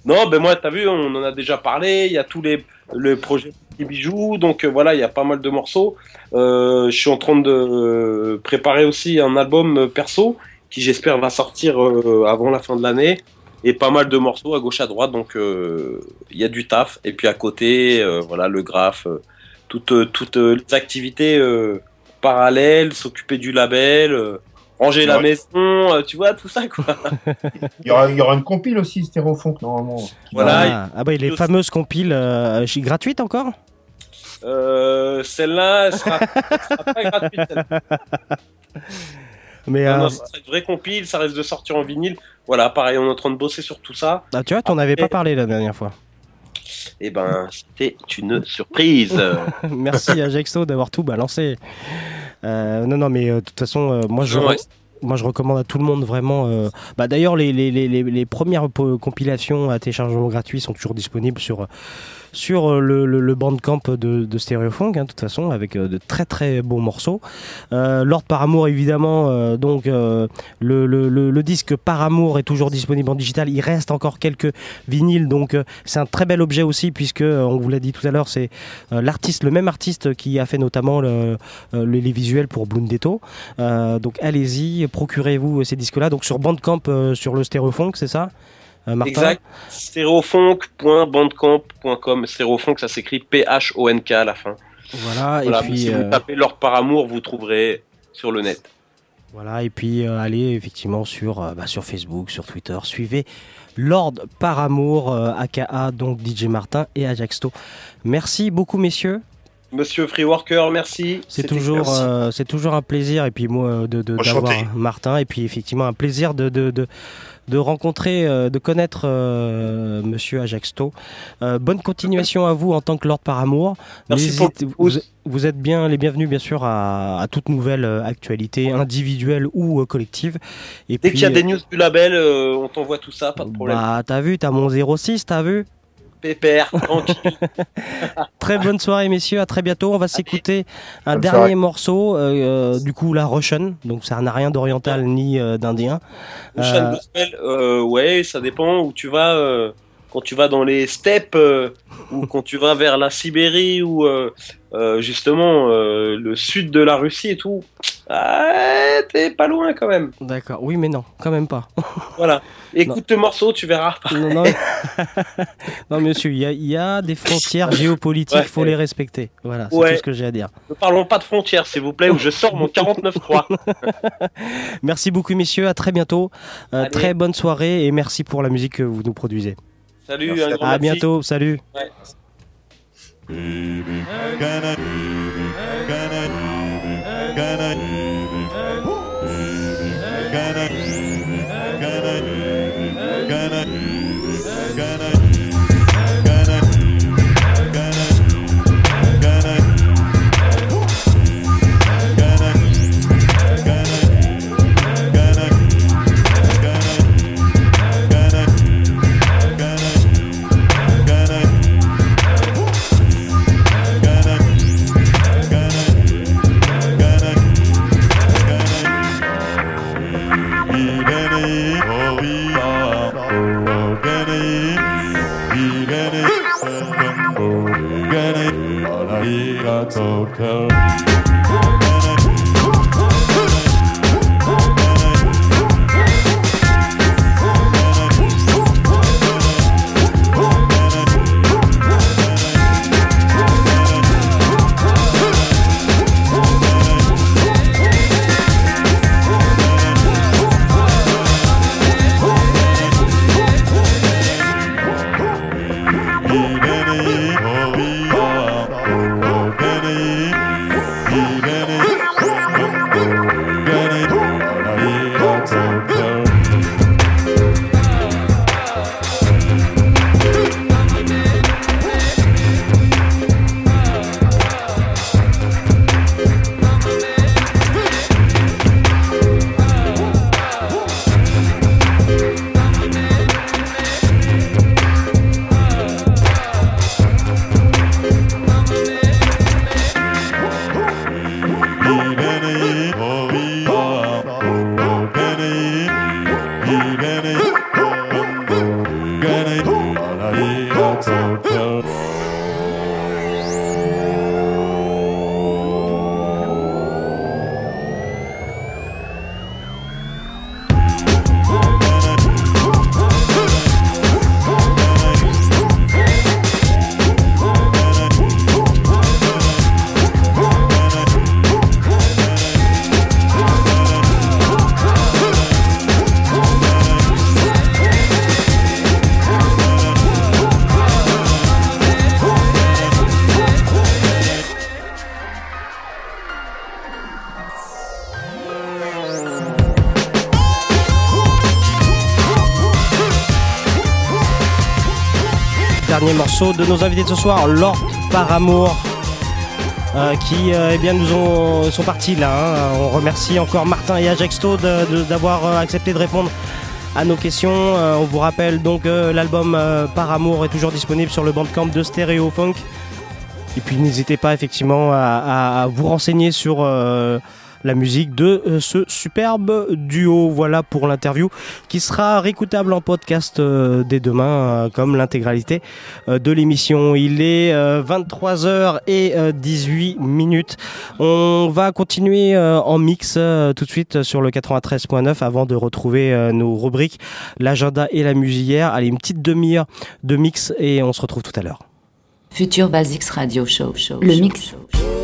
non, ben moi, t'as vu, on en a déjà parlé. Il y a tous les le projet des bijoux, donc euh, voilà, il y a pas mal de morceaux. Euh, je suis en train de euh, préparer aussi un album euh, perso qui, j'espère, va sortir euh, avant la fin de l'année. Et pas mal de morceaux à gauche à droite, donc euh, il y a du taf. Et puis à côté, euh, voilà, le graphe, euh, toutes, euh, toutes euh, les activités euh, parallèles, s'occuper du label, euh, ranger la maison, euh, tu vois, tout ça quoi. Il y, aura, il y aura une compile aussi, Stéréofunk, normalement. Voilà. Ah, ah bah, les fameuses compiles euh, gratuites encore? Euh, celle-là, elle sera, elle sera pas gratuite. celle-là. Mais Non, euh, non, ça sera une vraie compile, ça reste de sortir en vinyle. Voilà, pareil, on est en train de bosser sur tout ça. ah, tu vois, t'en avais pas parlé la dernière fois. Et ben, c'était une surprise. Merci à Jexo d'avoir tout balancé. Euh, non, non, mais euh, de toute façon, euh, moi je. Ouais. Moi, je recommande à tout le monde vraiment. euh, Bah, D'ailleurs, les, les, les, les- les premières compilations à téléchargement gratuit sont toujours disponibles sur, sur euh, le, le, bandcamp de, de Stereofunk, hein, de toute façon, avec euh, de très très beaux morceaux. Euh, Lord par amour, évidemment, donc le, le, disque par amour est toujours disponible en digital. Il reste encore quelques vinyles, donc c'est un très bel objet aussi, puisque on vous l'a dit tout à l'heure, c'est l'artiste, le même artiste qui a fait notamment le, les, visuels pour Blundetto. Donc allez-y, procurez-vous ces disques-là. Donc sur Bandcamp, sur le Stereofunk, c'est ça? Martin Exact. Stéréofunk.bandcamp.com. Stéréofunk, ça s'écrit P-H-O-N-K à la fin. Voilà, Voilà, et puis. si euh, vous tapez Lord par amour, vous trouverez sur le net. Voilà, et puis euh, allez effectivement sur, euh, bah, sur Facebook, sur Twitter, suivez Lord par amour, euh, aka donc DJ Martin et Ajaxto. Merci beaucoup messieurs. Monsieur Freeworker, merci. C'est toujours, merci. euh, c'est toujours un plaisir et puis moi euh, de, d'avoir Martin et puis effectivement un plaisir de, de, de, de rencontrer, euh, de connaître euh, Monsieur Ajaxto. Euh, bonne continuation à vous en tant que Lord par amour. Merci pour vous, vous êtes bien les bienvenus bien sûr à, à toute nouvelle actualité individuelle ou collective. Et Dès qu'il y a des news du label, on t'envoie tout ça, pas de problème. Bah, t'as vu, t'as mon 06, t'as vu Pépère, tranquille. Très bonne soirée, messieurs. À très bientôt. On va s'écouter un dernier soirée. morceau, euh, euh, du coup, la Russian. Donc, ça n'a rien d'oriental ni euh, d'indien. Euh, Gospel, ouais, ça dépend où tu vas. Quand tu vas dans les steppes euh, ou quand tu vas vers la Sibérie ou euh, euh, justement le sud de la Russie et tout, ah, t'es pas loin quand même. D'accord. Oui, mais non, quand même pas. Voilà. Écoute ce morceau, tu verras. non, non, non, monsieur, il y, a- il y a des frontières géopolitiques, Ouais. faut les respecter. Voilà, c'est Ouais. tout ce que j'ai à dire. Ne parlons pas de frontières, s'il vous plaît, où je sors mon 49.3. Merci beaucoup, messieurs. À très bientôt. Très bonne soirée et merci pour la musique que vous nous produisez. Salut, Merci un à grand À merci. bientôt. Salut. Ouais. de nos invités de ce soir, Lord par amour, euh, qui euh, eh bien, nous ont, sont partis là. Hein. On remercie encore Martin et Ajexto d'avoir euh, accepté de répondre à nos questions. On vous rappelle donc l'album Par amour est toujours disponible sur le bandcamp de Stereo Funk. Et puis n'hésitez pas effectivement à, à, vous renseigner sur la musique de ce superbe duo. Voilà pour l'interview qui sera réécoutable en podcast dès demain, comme l'intégralité euh, de l'émission. Il est euh, 23h18 euh, minutes. On va continuer en mix tout de suite sur le 93.9 avant de retrouver nos rubriques, l'agenda et la musière. Allez, une petite demi-heure de mix et on se retrouve tout à l'heure. Future Basics Radio Show. show le mix. Show,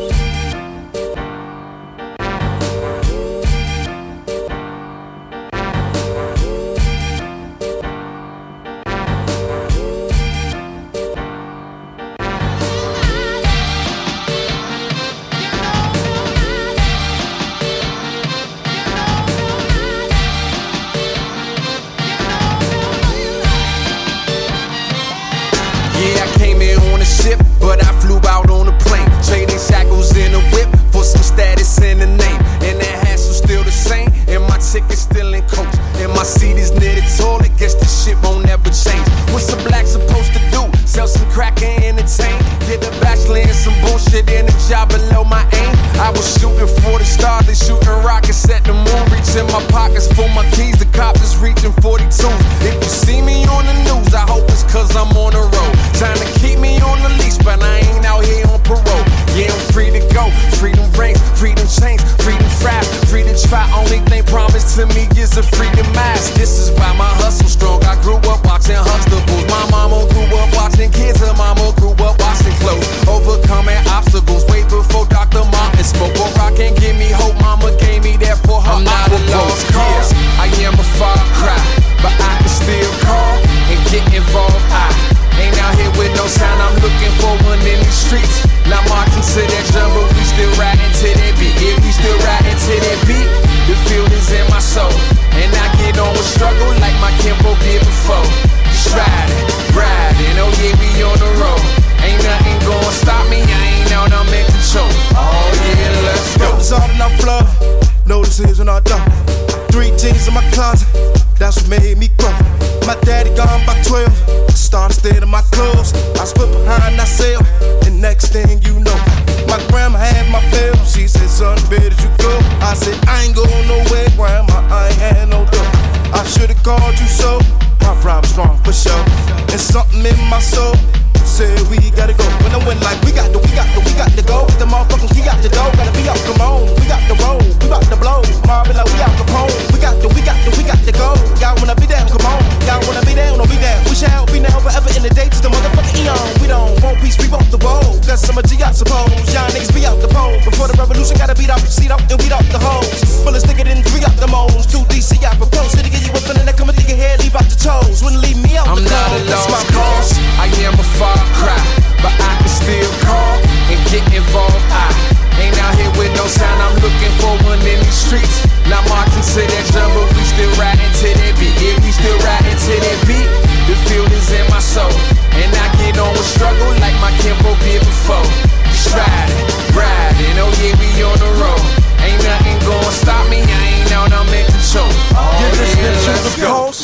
Gotta beat up, seat up, and weed the hoes. Than three the moles. 2DC, I propose. City, get you up the come and your head, leave out the toes. Wouldn't leave me out I'm the cold. That's my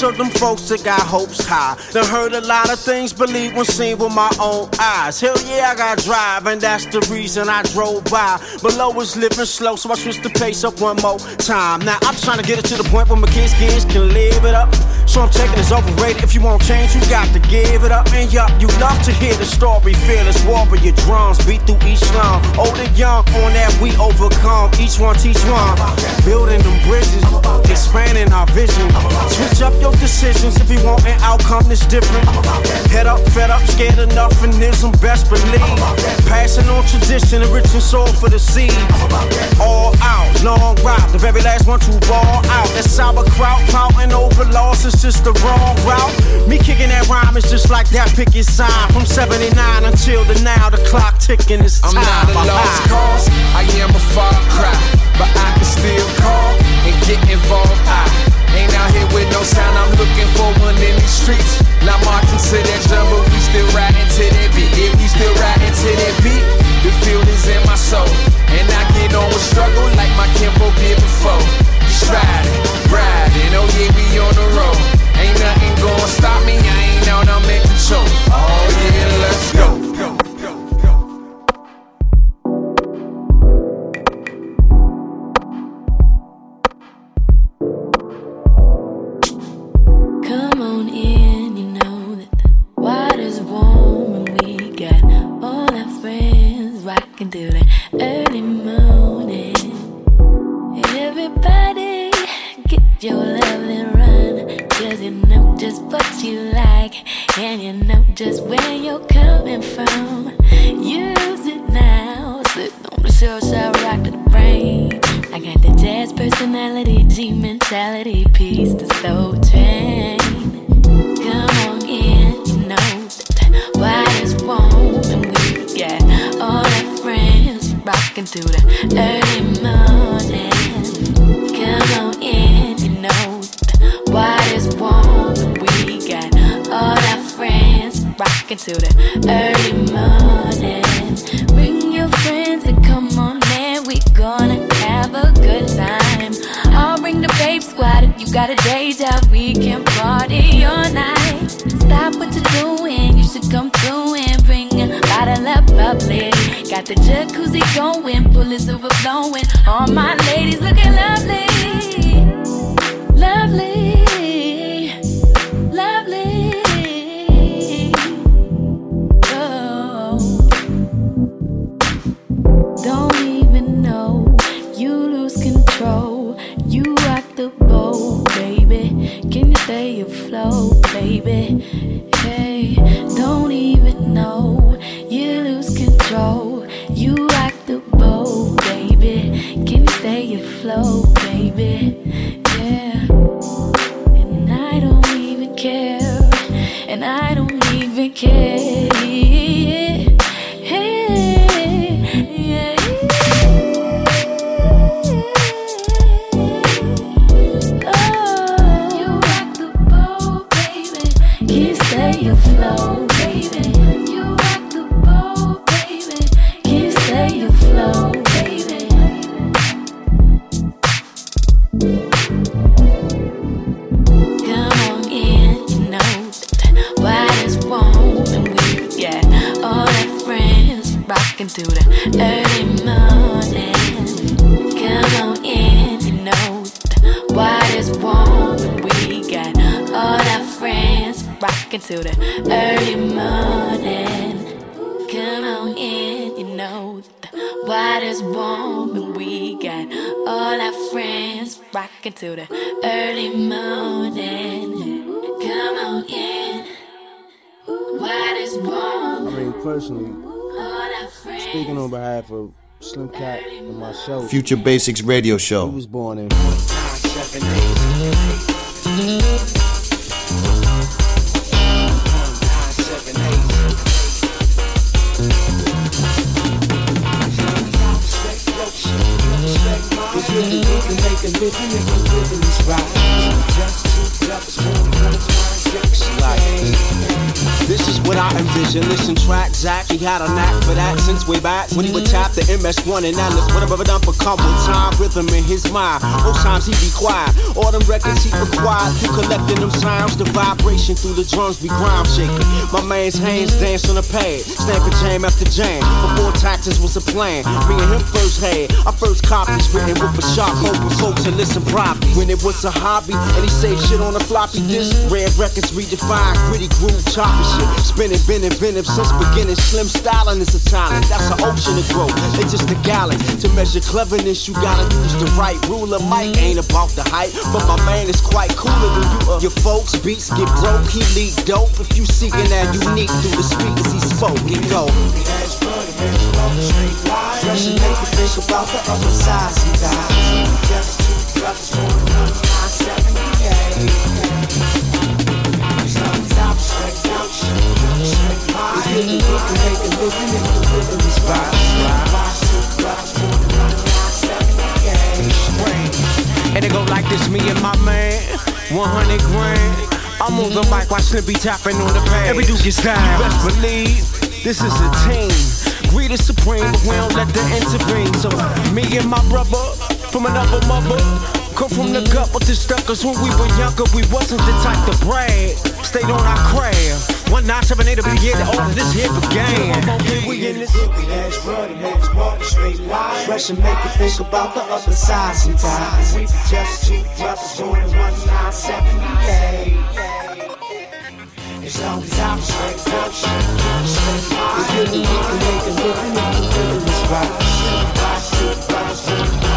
of them folks that got hopes high. Done heard a lot of things, believe when seen with my own eyes. Hell yeah, I got drive, and that's the reason I drove by. Below was living slow, so I switched the pace up one more time. Now I'm trying to get it to the point where my kids, kids can live it up. So I'm taking this overrated. If you want change, you got to give it up. And yup, you love to hear the story. Fearless your drums beat through each line. Old and young, on that we overcome. Each one teach one. Building them bridges, expanding our vision. Switch up your decisions if you want an outcome that's different. Head up, fed up, scared enough, and is some best believe. Passing on tradition, enriching soul for the seed. All out, long route, the very last one to ball out. That sauerkraut, pouting over loss, losses just the wrong route. Me kicking that rhyme is just like that picket sign. From 79 until the now, the clock ticking is time. I'm not a lost cause, I am a far cry. But I can still call and get involved. I ain't out here with no sound, I'm looking for one in these streets. Not marching to that drum, but we still riding to that beat. Yeah, we still riding to that beat. The field is in my soul. And I get on with struggle like my kinfolk did before. Striding, riding, oh yeah, we on the road. Ain't nothing gonna stop me, I ain't out, I'm in control. Oh yeah, let's go. Come rocking through the early morning. Everybody, get your love and run, cause you know just what you like, and you know just where you're coming from. Use it now, sitting on the shore, shall rock the brain. I got the jazz personality, G mentality, piece to soul train. Rocking through the early morning. Come on in, you know the water's warm we got all our friends rocking to the early morning. Bring your friends and come on, man, we gonna have a good time. I'll bring the babe squad if you got a day job, we can party all night. Stop what you're doing, you should come through Got the jacuzzi going, pool is overflowing. All my ladies looking lovely, lovely, Future Basics Radio Show. Envision. Listen, track Zach, he had a knack for that since way back when he would tap the MS1 and Atlas. Whatever done for come with time, rhythm in his mind. Most times he be quiet. All them records he required through collecting them sounds. The vibration through the drums be ground shaking. My man's hands dance on the pad, stamping jam after jam. Before taxes was a plan, me and him first had our first copies written with a sharp hope for folks to listen properly. When it was a hobby, and he saved shit on a floppy disk. Red records redefined, gritty groove, choppy shit. Spinning, been inventive since beginning. Slim styling is a talent. That's an ocean of growth. It's just a gallon. To measure cleverness, you gotta use the right ruler. Mike ain't about the height, but my man is quite cooler than you. Uh, your folks' beats get broke. He leak dope. If you seeking that unique through the speakers, he spoke. He go. Fresh and the right. Rise to rise on one nine seventy-eight. And it go like this, me and my man, 100 grand. I'm on the mic while Slippy tapping on the pad. Every dude gets down. You best believe this is a team. Greed is supreme, but we don't let the intervene. So me and my brother from another mother. Come from the gut with the stuckers when we were younger. We wasn't the type to brag. Stayed on our craft. 1978 will be here to open this here game. We in this crooked ass, running ass, straight lines. Pressure make you think about the other side sometimes. We just two brothers doing 1978. As long as I'm straight, I'm straight. We really need to make a living if the rhythm is right. Two brothers doing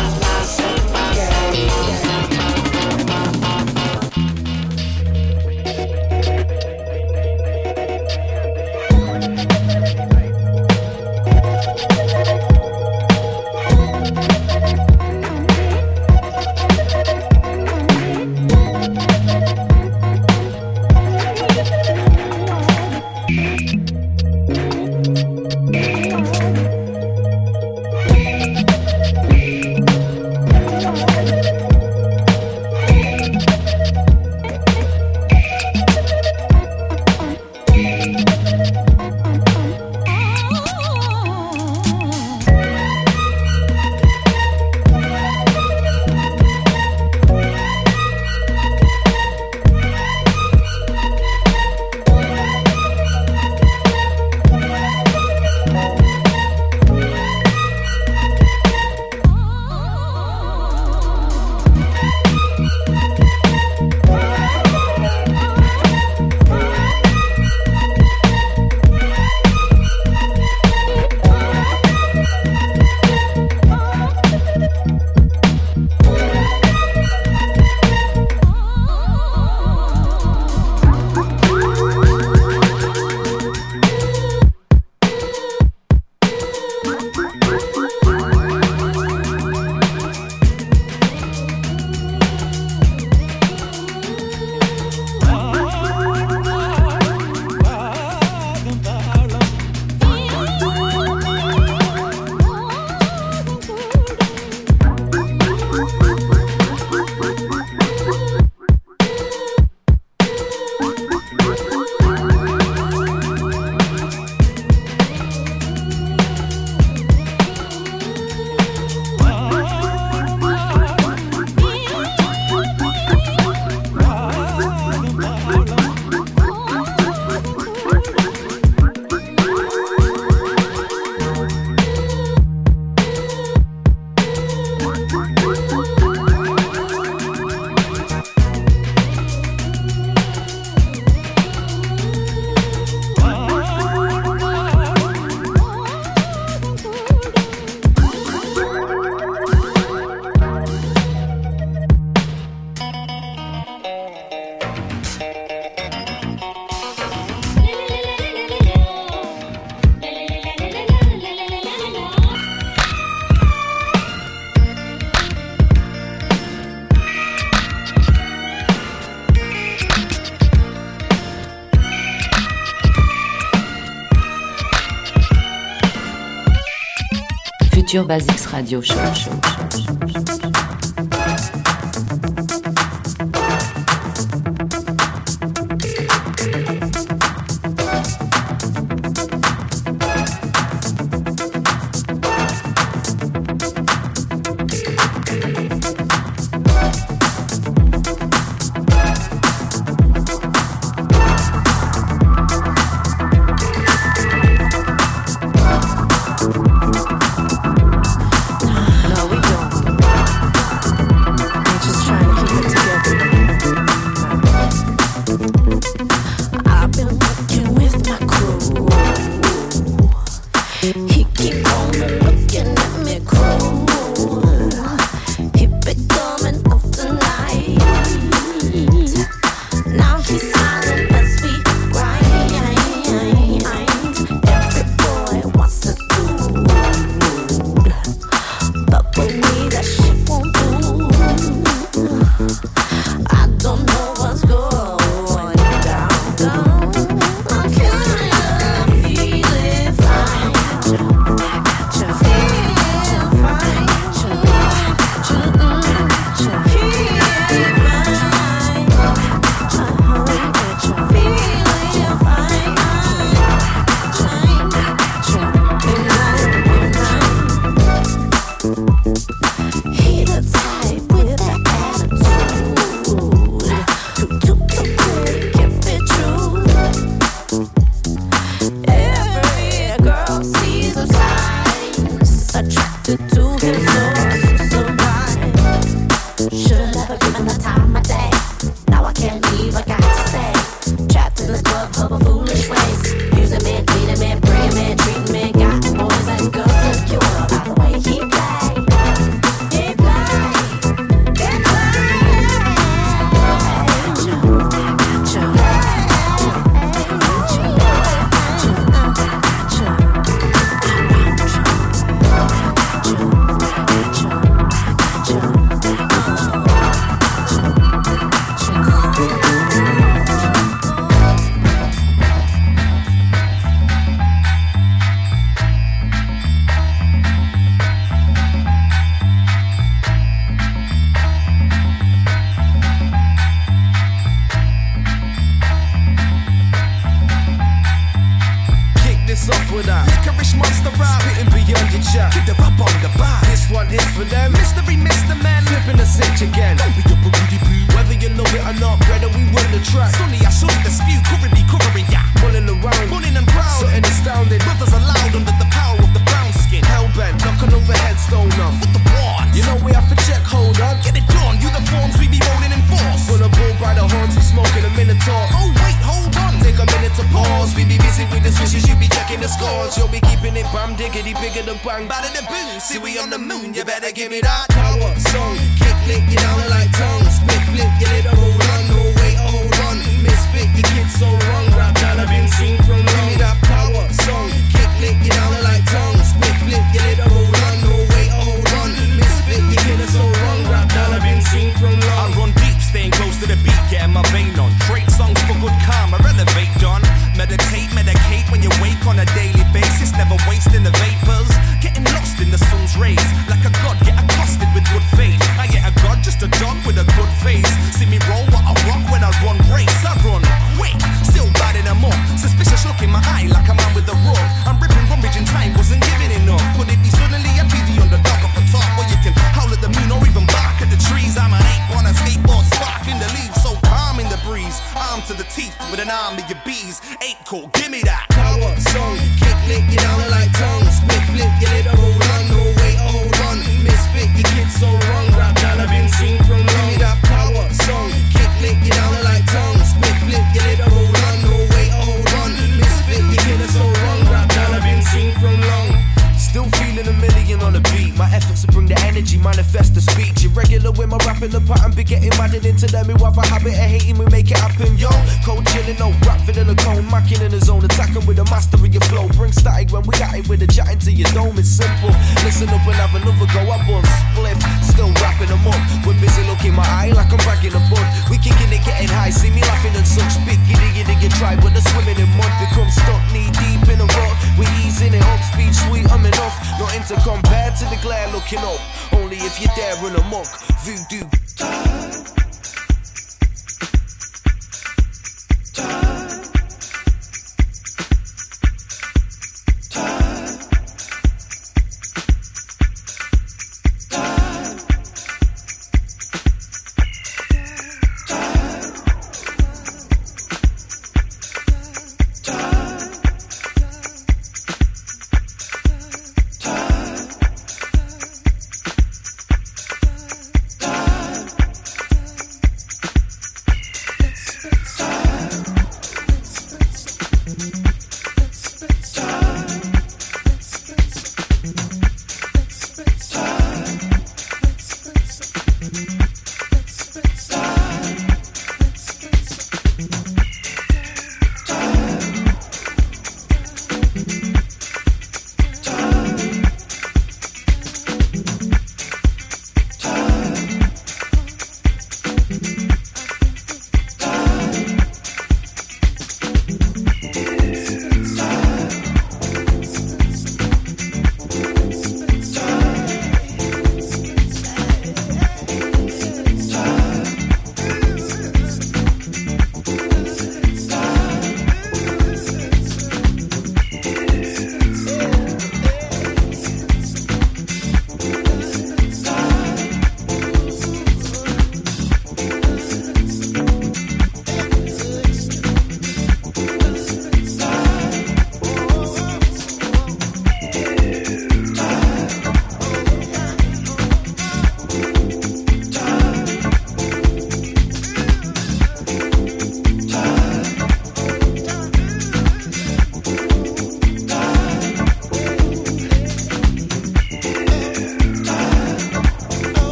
Future Basics Radio Show. show,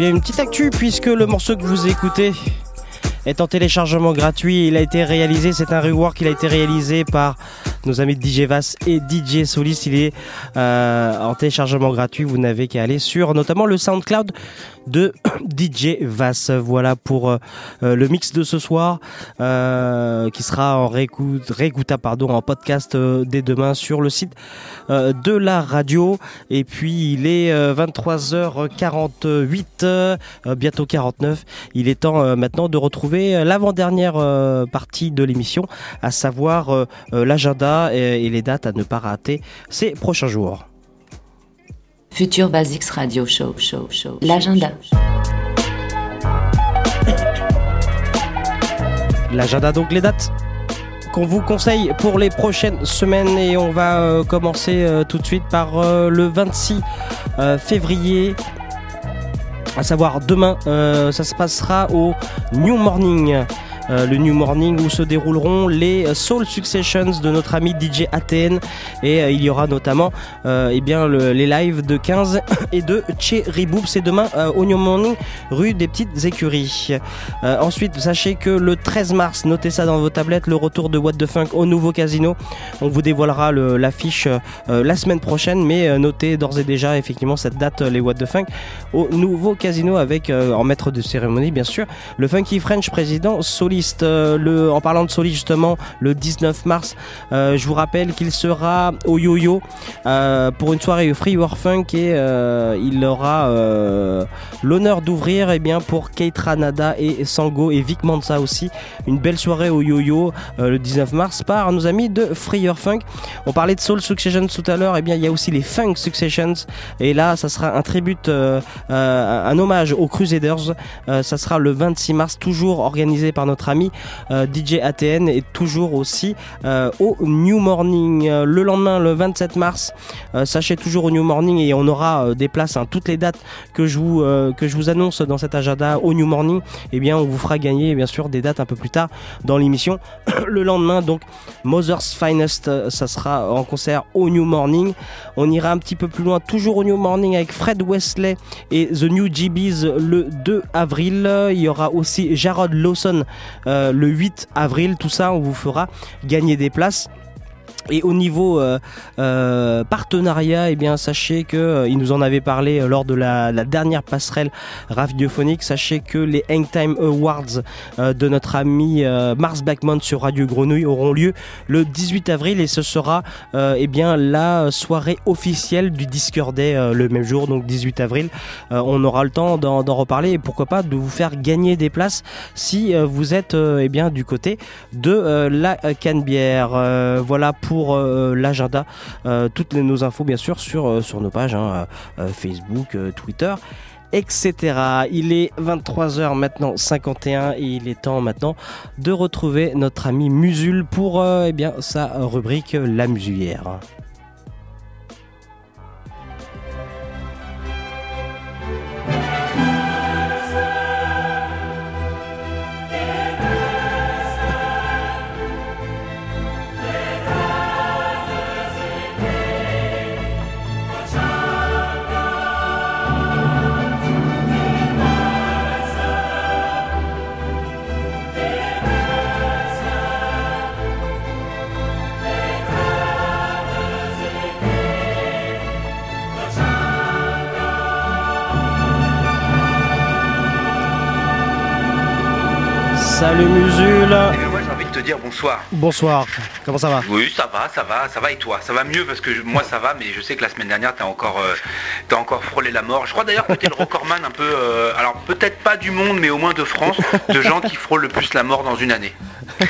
bien, une petite actu puisque le morceau que vous écoutez est en téléchargement gratuit. Il a été réalisé, c'est un rework, il a été réalisé par nos amis DJ Vass et DJ Solis. Il est euh, en téléchargement gratuit. Vous n'avez qu'à aller sur notamment le SoundCloud de DJ Vass. Voilà pour euh, euh, le mix de ce soir euh, qui sera en réécoute, pardon, en podcast dès demain sur le site de la radio. Et puis il est euh, 23h48, euh, bientôt 49. Il est temps maintenant de retrouver l'avant-dernière partie de l'émission, à savoir l'agenda et, les dates à ne pas rater ces prochains jours. Future Basics Radio Show, show, show. L'agenda. L'agenda, donc les dates qu'on vous conseille pour les prochaines semaines et on va euh, commencer euh, tout de suite par euh, le 26 euh, février. À savoir demain, ça se passera au New Morning. Euh, le New Morning où se dérouleront les Soul Successions de notre ami DJ ATN et euh, il y aura notamment euh, eh bien, le- les lives de 15 et de Cherry Boop. C'est demain euh, au New Morning rue des Petites Écuries. Euh, ensuite, sachez que le 13 mars, notez ça dans vos tablettes, le retour de What the Funk au nouveau casino. On vous dévoilera le- l'affiche euh, la semaine prochaine, mais euh, notez d'ores et déjà effectivement cette date, euh, les What the Funk, au nouveau casino avec euh, en maître de cérémonie bien sûr le Funky French président Euh, en parlant de soliste justement, le 19 mars, euh, je vous rappelle qu'il sera au Yo-Yo euh, pour une soirée Free War Funk et il aura l'honneur d'ouvrir eh bien pour Kate Ranada et Sango et Vic Mansa aussi. Une belle soirée au Yo-Yo le 19 mars par nos amis de Free War Funk. On parlait de Soul Successions tout à l'heure, et bien il y a aussi les Funk Successions et là ça sera un tribute, un hommage aux Crusaders. Ça sera le 26 mars, toujours organisé par notre euh, DJ ATN et toujours aussi euh, au New Morning. Euh, le lendemain, le 27 mars, sachez toujours au New Morning et on aura des places, hein, toutes les dates que je vous annonce dans cet agenda au New Morning. Et bien on vous fera gagner bien sûr des dates un peu plus tard dans l'émission. le lendemain donc Mother's Finest, ça sera en concert au New Morning. On ira un petit peu plus loin, toujours au New Morning avec Fred Wesley et The New GBs le 2 avril. Il y aura aussi Jarod Lawson le 8 avril. Tout ça, on vous fera gagner des places. Et au niveau euh, euh, partenariat, eh bien sachez que euh, il nous en avait parlé lors de la, dernière passerelle radiophonique. Sachez que les Hangtime Awards de notre ami Mars Backmount sur Radio Grenouille auront lieu le 18 avril et ce sera eh la soirée officielle du Discord Day le même jour, donc 18 avril. On aura le temps d'en reparler et pourquoi pas de vous faire gagner des places si vous êtes eh du côté de la Canebière. Voilà pour euh, l'agenda. Euh, toutes les- nos infos bien sûr sur, euh, sur nos pages hein, Facebook, Twitter etc. Il est 23h maintenant 51 et il est temps maintenant de retrouver notre ami Musul pour euh, eh bien sa rubrique La Musulière. Salut Musul. Eh moi, j'ai envie de te dire bonsoir. Bonsoir. Comment ça va Oui, ça va, ça va, ça va et toi? Ça va mieux parce que je- moi ça va, mais je sais que la semaine dernière t'as encore, euh, t'as encore frôlé la mort. Je crois d'ailleurs que t'es le recordman un peu, euh, alors peut-être pas du monde, mais au moins de France, de gens qui frôlent le plus la mort dans une année.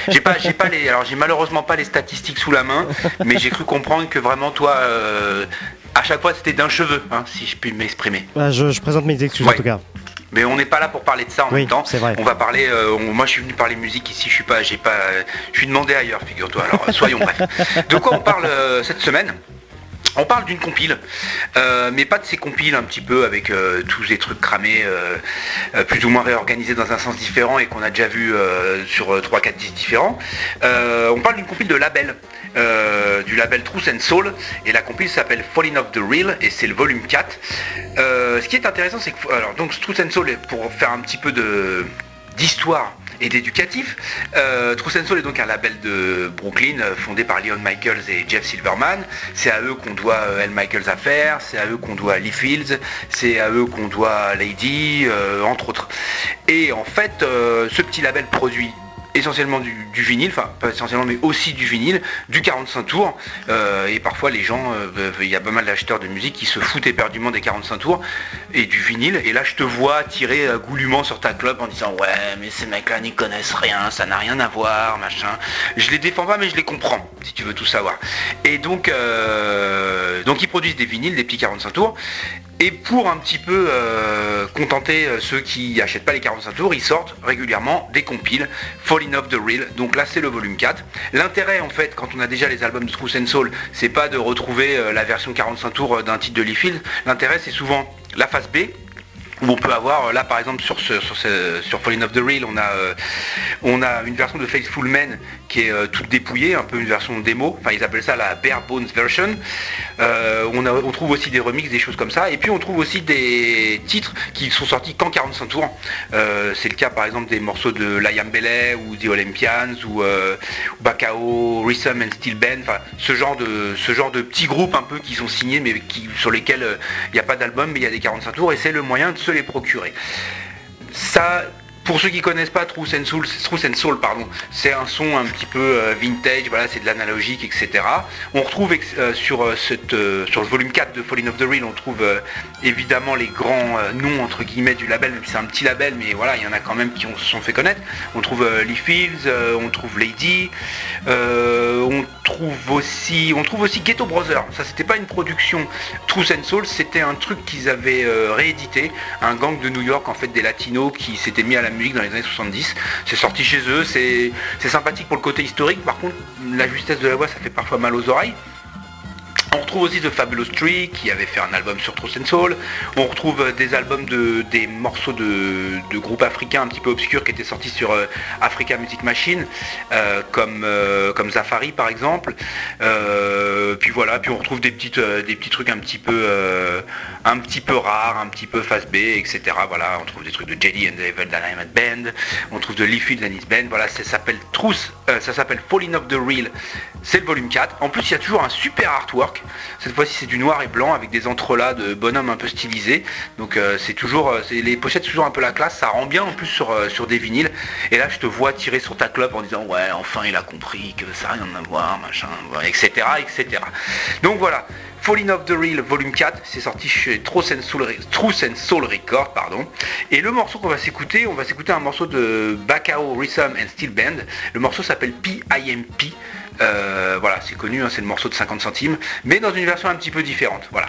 J'ai pas, j'ai pas les, alors j'ai malheureusement pas les statistiques sous la main, mais j'ai cru comprendre que vraiment toi, euh, à chaque fois c'était d'un cheveu, hein, si je puis m'exprimer. Ah, je, je présente mes excuses en tout cas. Mais on n'est pas là pour parler de ça en Oui, même temps. vrai. On va parler. euh, on- moi, je suis venu parler musique ici. Je suis pas. J'ai pas. Je suis demandé ailleurs, figure-toi. Alors, soyons brefs. De quoi on parle euh, cette semaine? On parle d'une compile, euh, mais pas de ces compiles un petit peu avec euh, tous les trucs cramés, euh, plus ou moins réorganisés dans un sens différent et qu'on a déjà vu sur 3-4 disques différents. Euh, on parle d'une compile de label, du label Truth and Soul, et la compile s'appelle Falling of the Real et c'est le volume 4. Euh, ce qui est intéressant, c'est que alors donc Truth and Soul, pour faire un petit peu de d'histoire et d'éducatif. Euh, and Soul est donc un label de Brooklyn euh, fondé par Leon Michaels et Jeff Silverman. C'est à eux qu'on doit euh, L. Michaels Affair, c'est à eux qu'on doit Lee Fields, c'est à eux qu'on doit Lady, euh, entre autres. Et en fait, euh, ce petit label produit essentiellement du, vinyle, enfin pas essentiellement mais aussi du vinyle, du 45 tours euh, et parfois les gens, euh, il y a pas mal d'acheteurs de musique qui se foutent éperdument des 45 tours et du vinyle et là je te vois tirer euh, goulûment sur ta club en disant ouais mais ces mecs là n'y connaissent rien, ça n'a rien à voir, machin. Je les défends pas mais je les comprends si tu veux tout savoir. Et donc, euh, donc ils produisent des vinyles, des petits 45 tours et pour un petit peu euh, contenter euh, ceux qui achètent pas les 45 tours, ils sortent régulièrement des compiles Falling of the Real. Donc là c'est le volume 4. L'intérêt en fait quand on a déjà les albums de Truth and Soul, c'est pas de retrouver euh, la version 45 tours d'un titre de Lee Fields. L'intérêt c'est souvent la face B où on peut avoir euh, là par exemple sur ce, sur, sur Falling of the a euh, on a une version de Faithful Men qui est euh, toute dépouillée un peu une version démo. Enfin ils appellent ça la bare bones version. On, trouve aussi des remixes des choses comme ça. Et puis on trouve aussi des titres qui sont sortis qu'en 45 tours. C'est le cas par exemple des morceaux de Liam Bellet ou The Olympians ou Bacao, Rhythm and Steel Band. Enfin ce genre de petits groupes un peu qui sont signés mais sur lesquels il n'y a pas d'album mais il y a des 45 tours. Et c'est le moyen de se les procurer. Pour ceux qui connaissent pas Truth and Soul, and Soul, pardon, c'est un son un petit peu euh, vintage, voilà, c'est de l'analogique, etc. On retrouve euh, sur euh, cette, sur le volume 4 de Falling of the Real, on trouve évidemment les grands noms entre guillemets du label, même si c'est un petit label, mais voilà, il y en a quand même qui ont- se sont fait connaître. On trouve Lee Fields, on trouve Lady, on trouve aussi, on trouve aussi Ghetto Brothers. Ça, c'était pas une production Truth and Soul, c'était un truc qu'ils avaient réédité, un gang de New York en fait des latinos qui s'étaient mis à la dans les années 70. C'est sorti chez eux, c'est c'est sympathique pour le côté historique. Par contre, la justesse de la voix, ça fait parfois mal aux oreilles. On retrouve aussi The Fabulous Tree qui avait fait un album sur Truth and Soul. On retrouve euh, des albums de des morceaux de, groupes africains un petit peu obscurs qui étaient sortis sur euh, Africa Music Machine, euh, comme Zafari par exemple. Puis voilà, puis on retrouve des petits trucs un petit peu rares, un petit peu face B, etc. Voilà, on trouve des trucs de Jelly and the Evil Dynamite Band. On trouve de and his Band. Voilà, ça s'appelle ça s'appelle Falling of the Real. C'est le volume 4. En plus, il y a toujours un super artwork. Cette fois-ci, c'est du noir et blanc avec des entrelacs de bonhommes un peu stylisés. Donc, euh, c'est toujours, euh, les pochettes, toujours un peu la classe. Ça rend bien en plus sur, euh, sur des vinyles. Et là, je te vois tirer sur ta clope en disant, ouais, enfin, il a compris que ça n'a rien à voir, machin, etc., etc. Donc voilà. Falling of the Real volume 4, c'est sorti chez Truth and Soul Record, pardon. Et le morceau qu'on va s'écouter, on va s'écouter un morceau de Bacao Rhythm and Steel Band. Le morceau s'appelle PIMP. Euh, voilà, c'est connu, hein, c'est le morceau de 50 centimes, mais dans une version un petit peu différente. Voilà.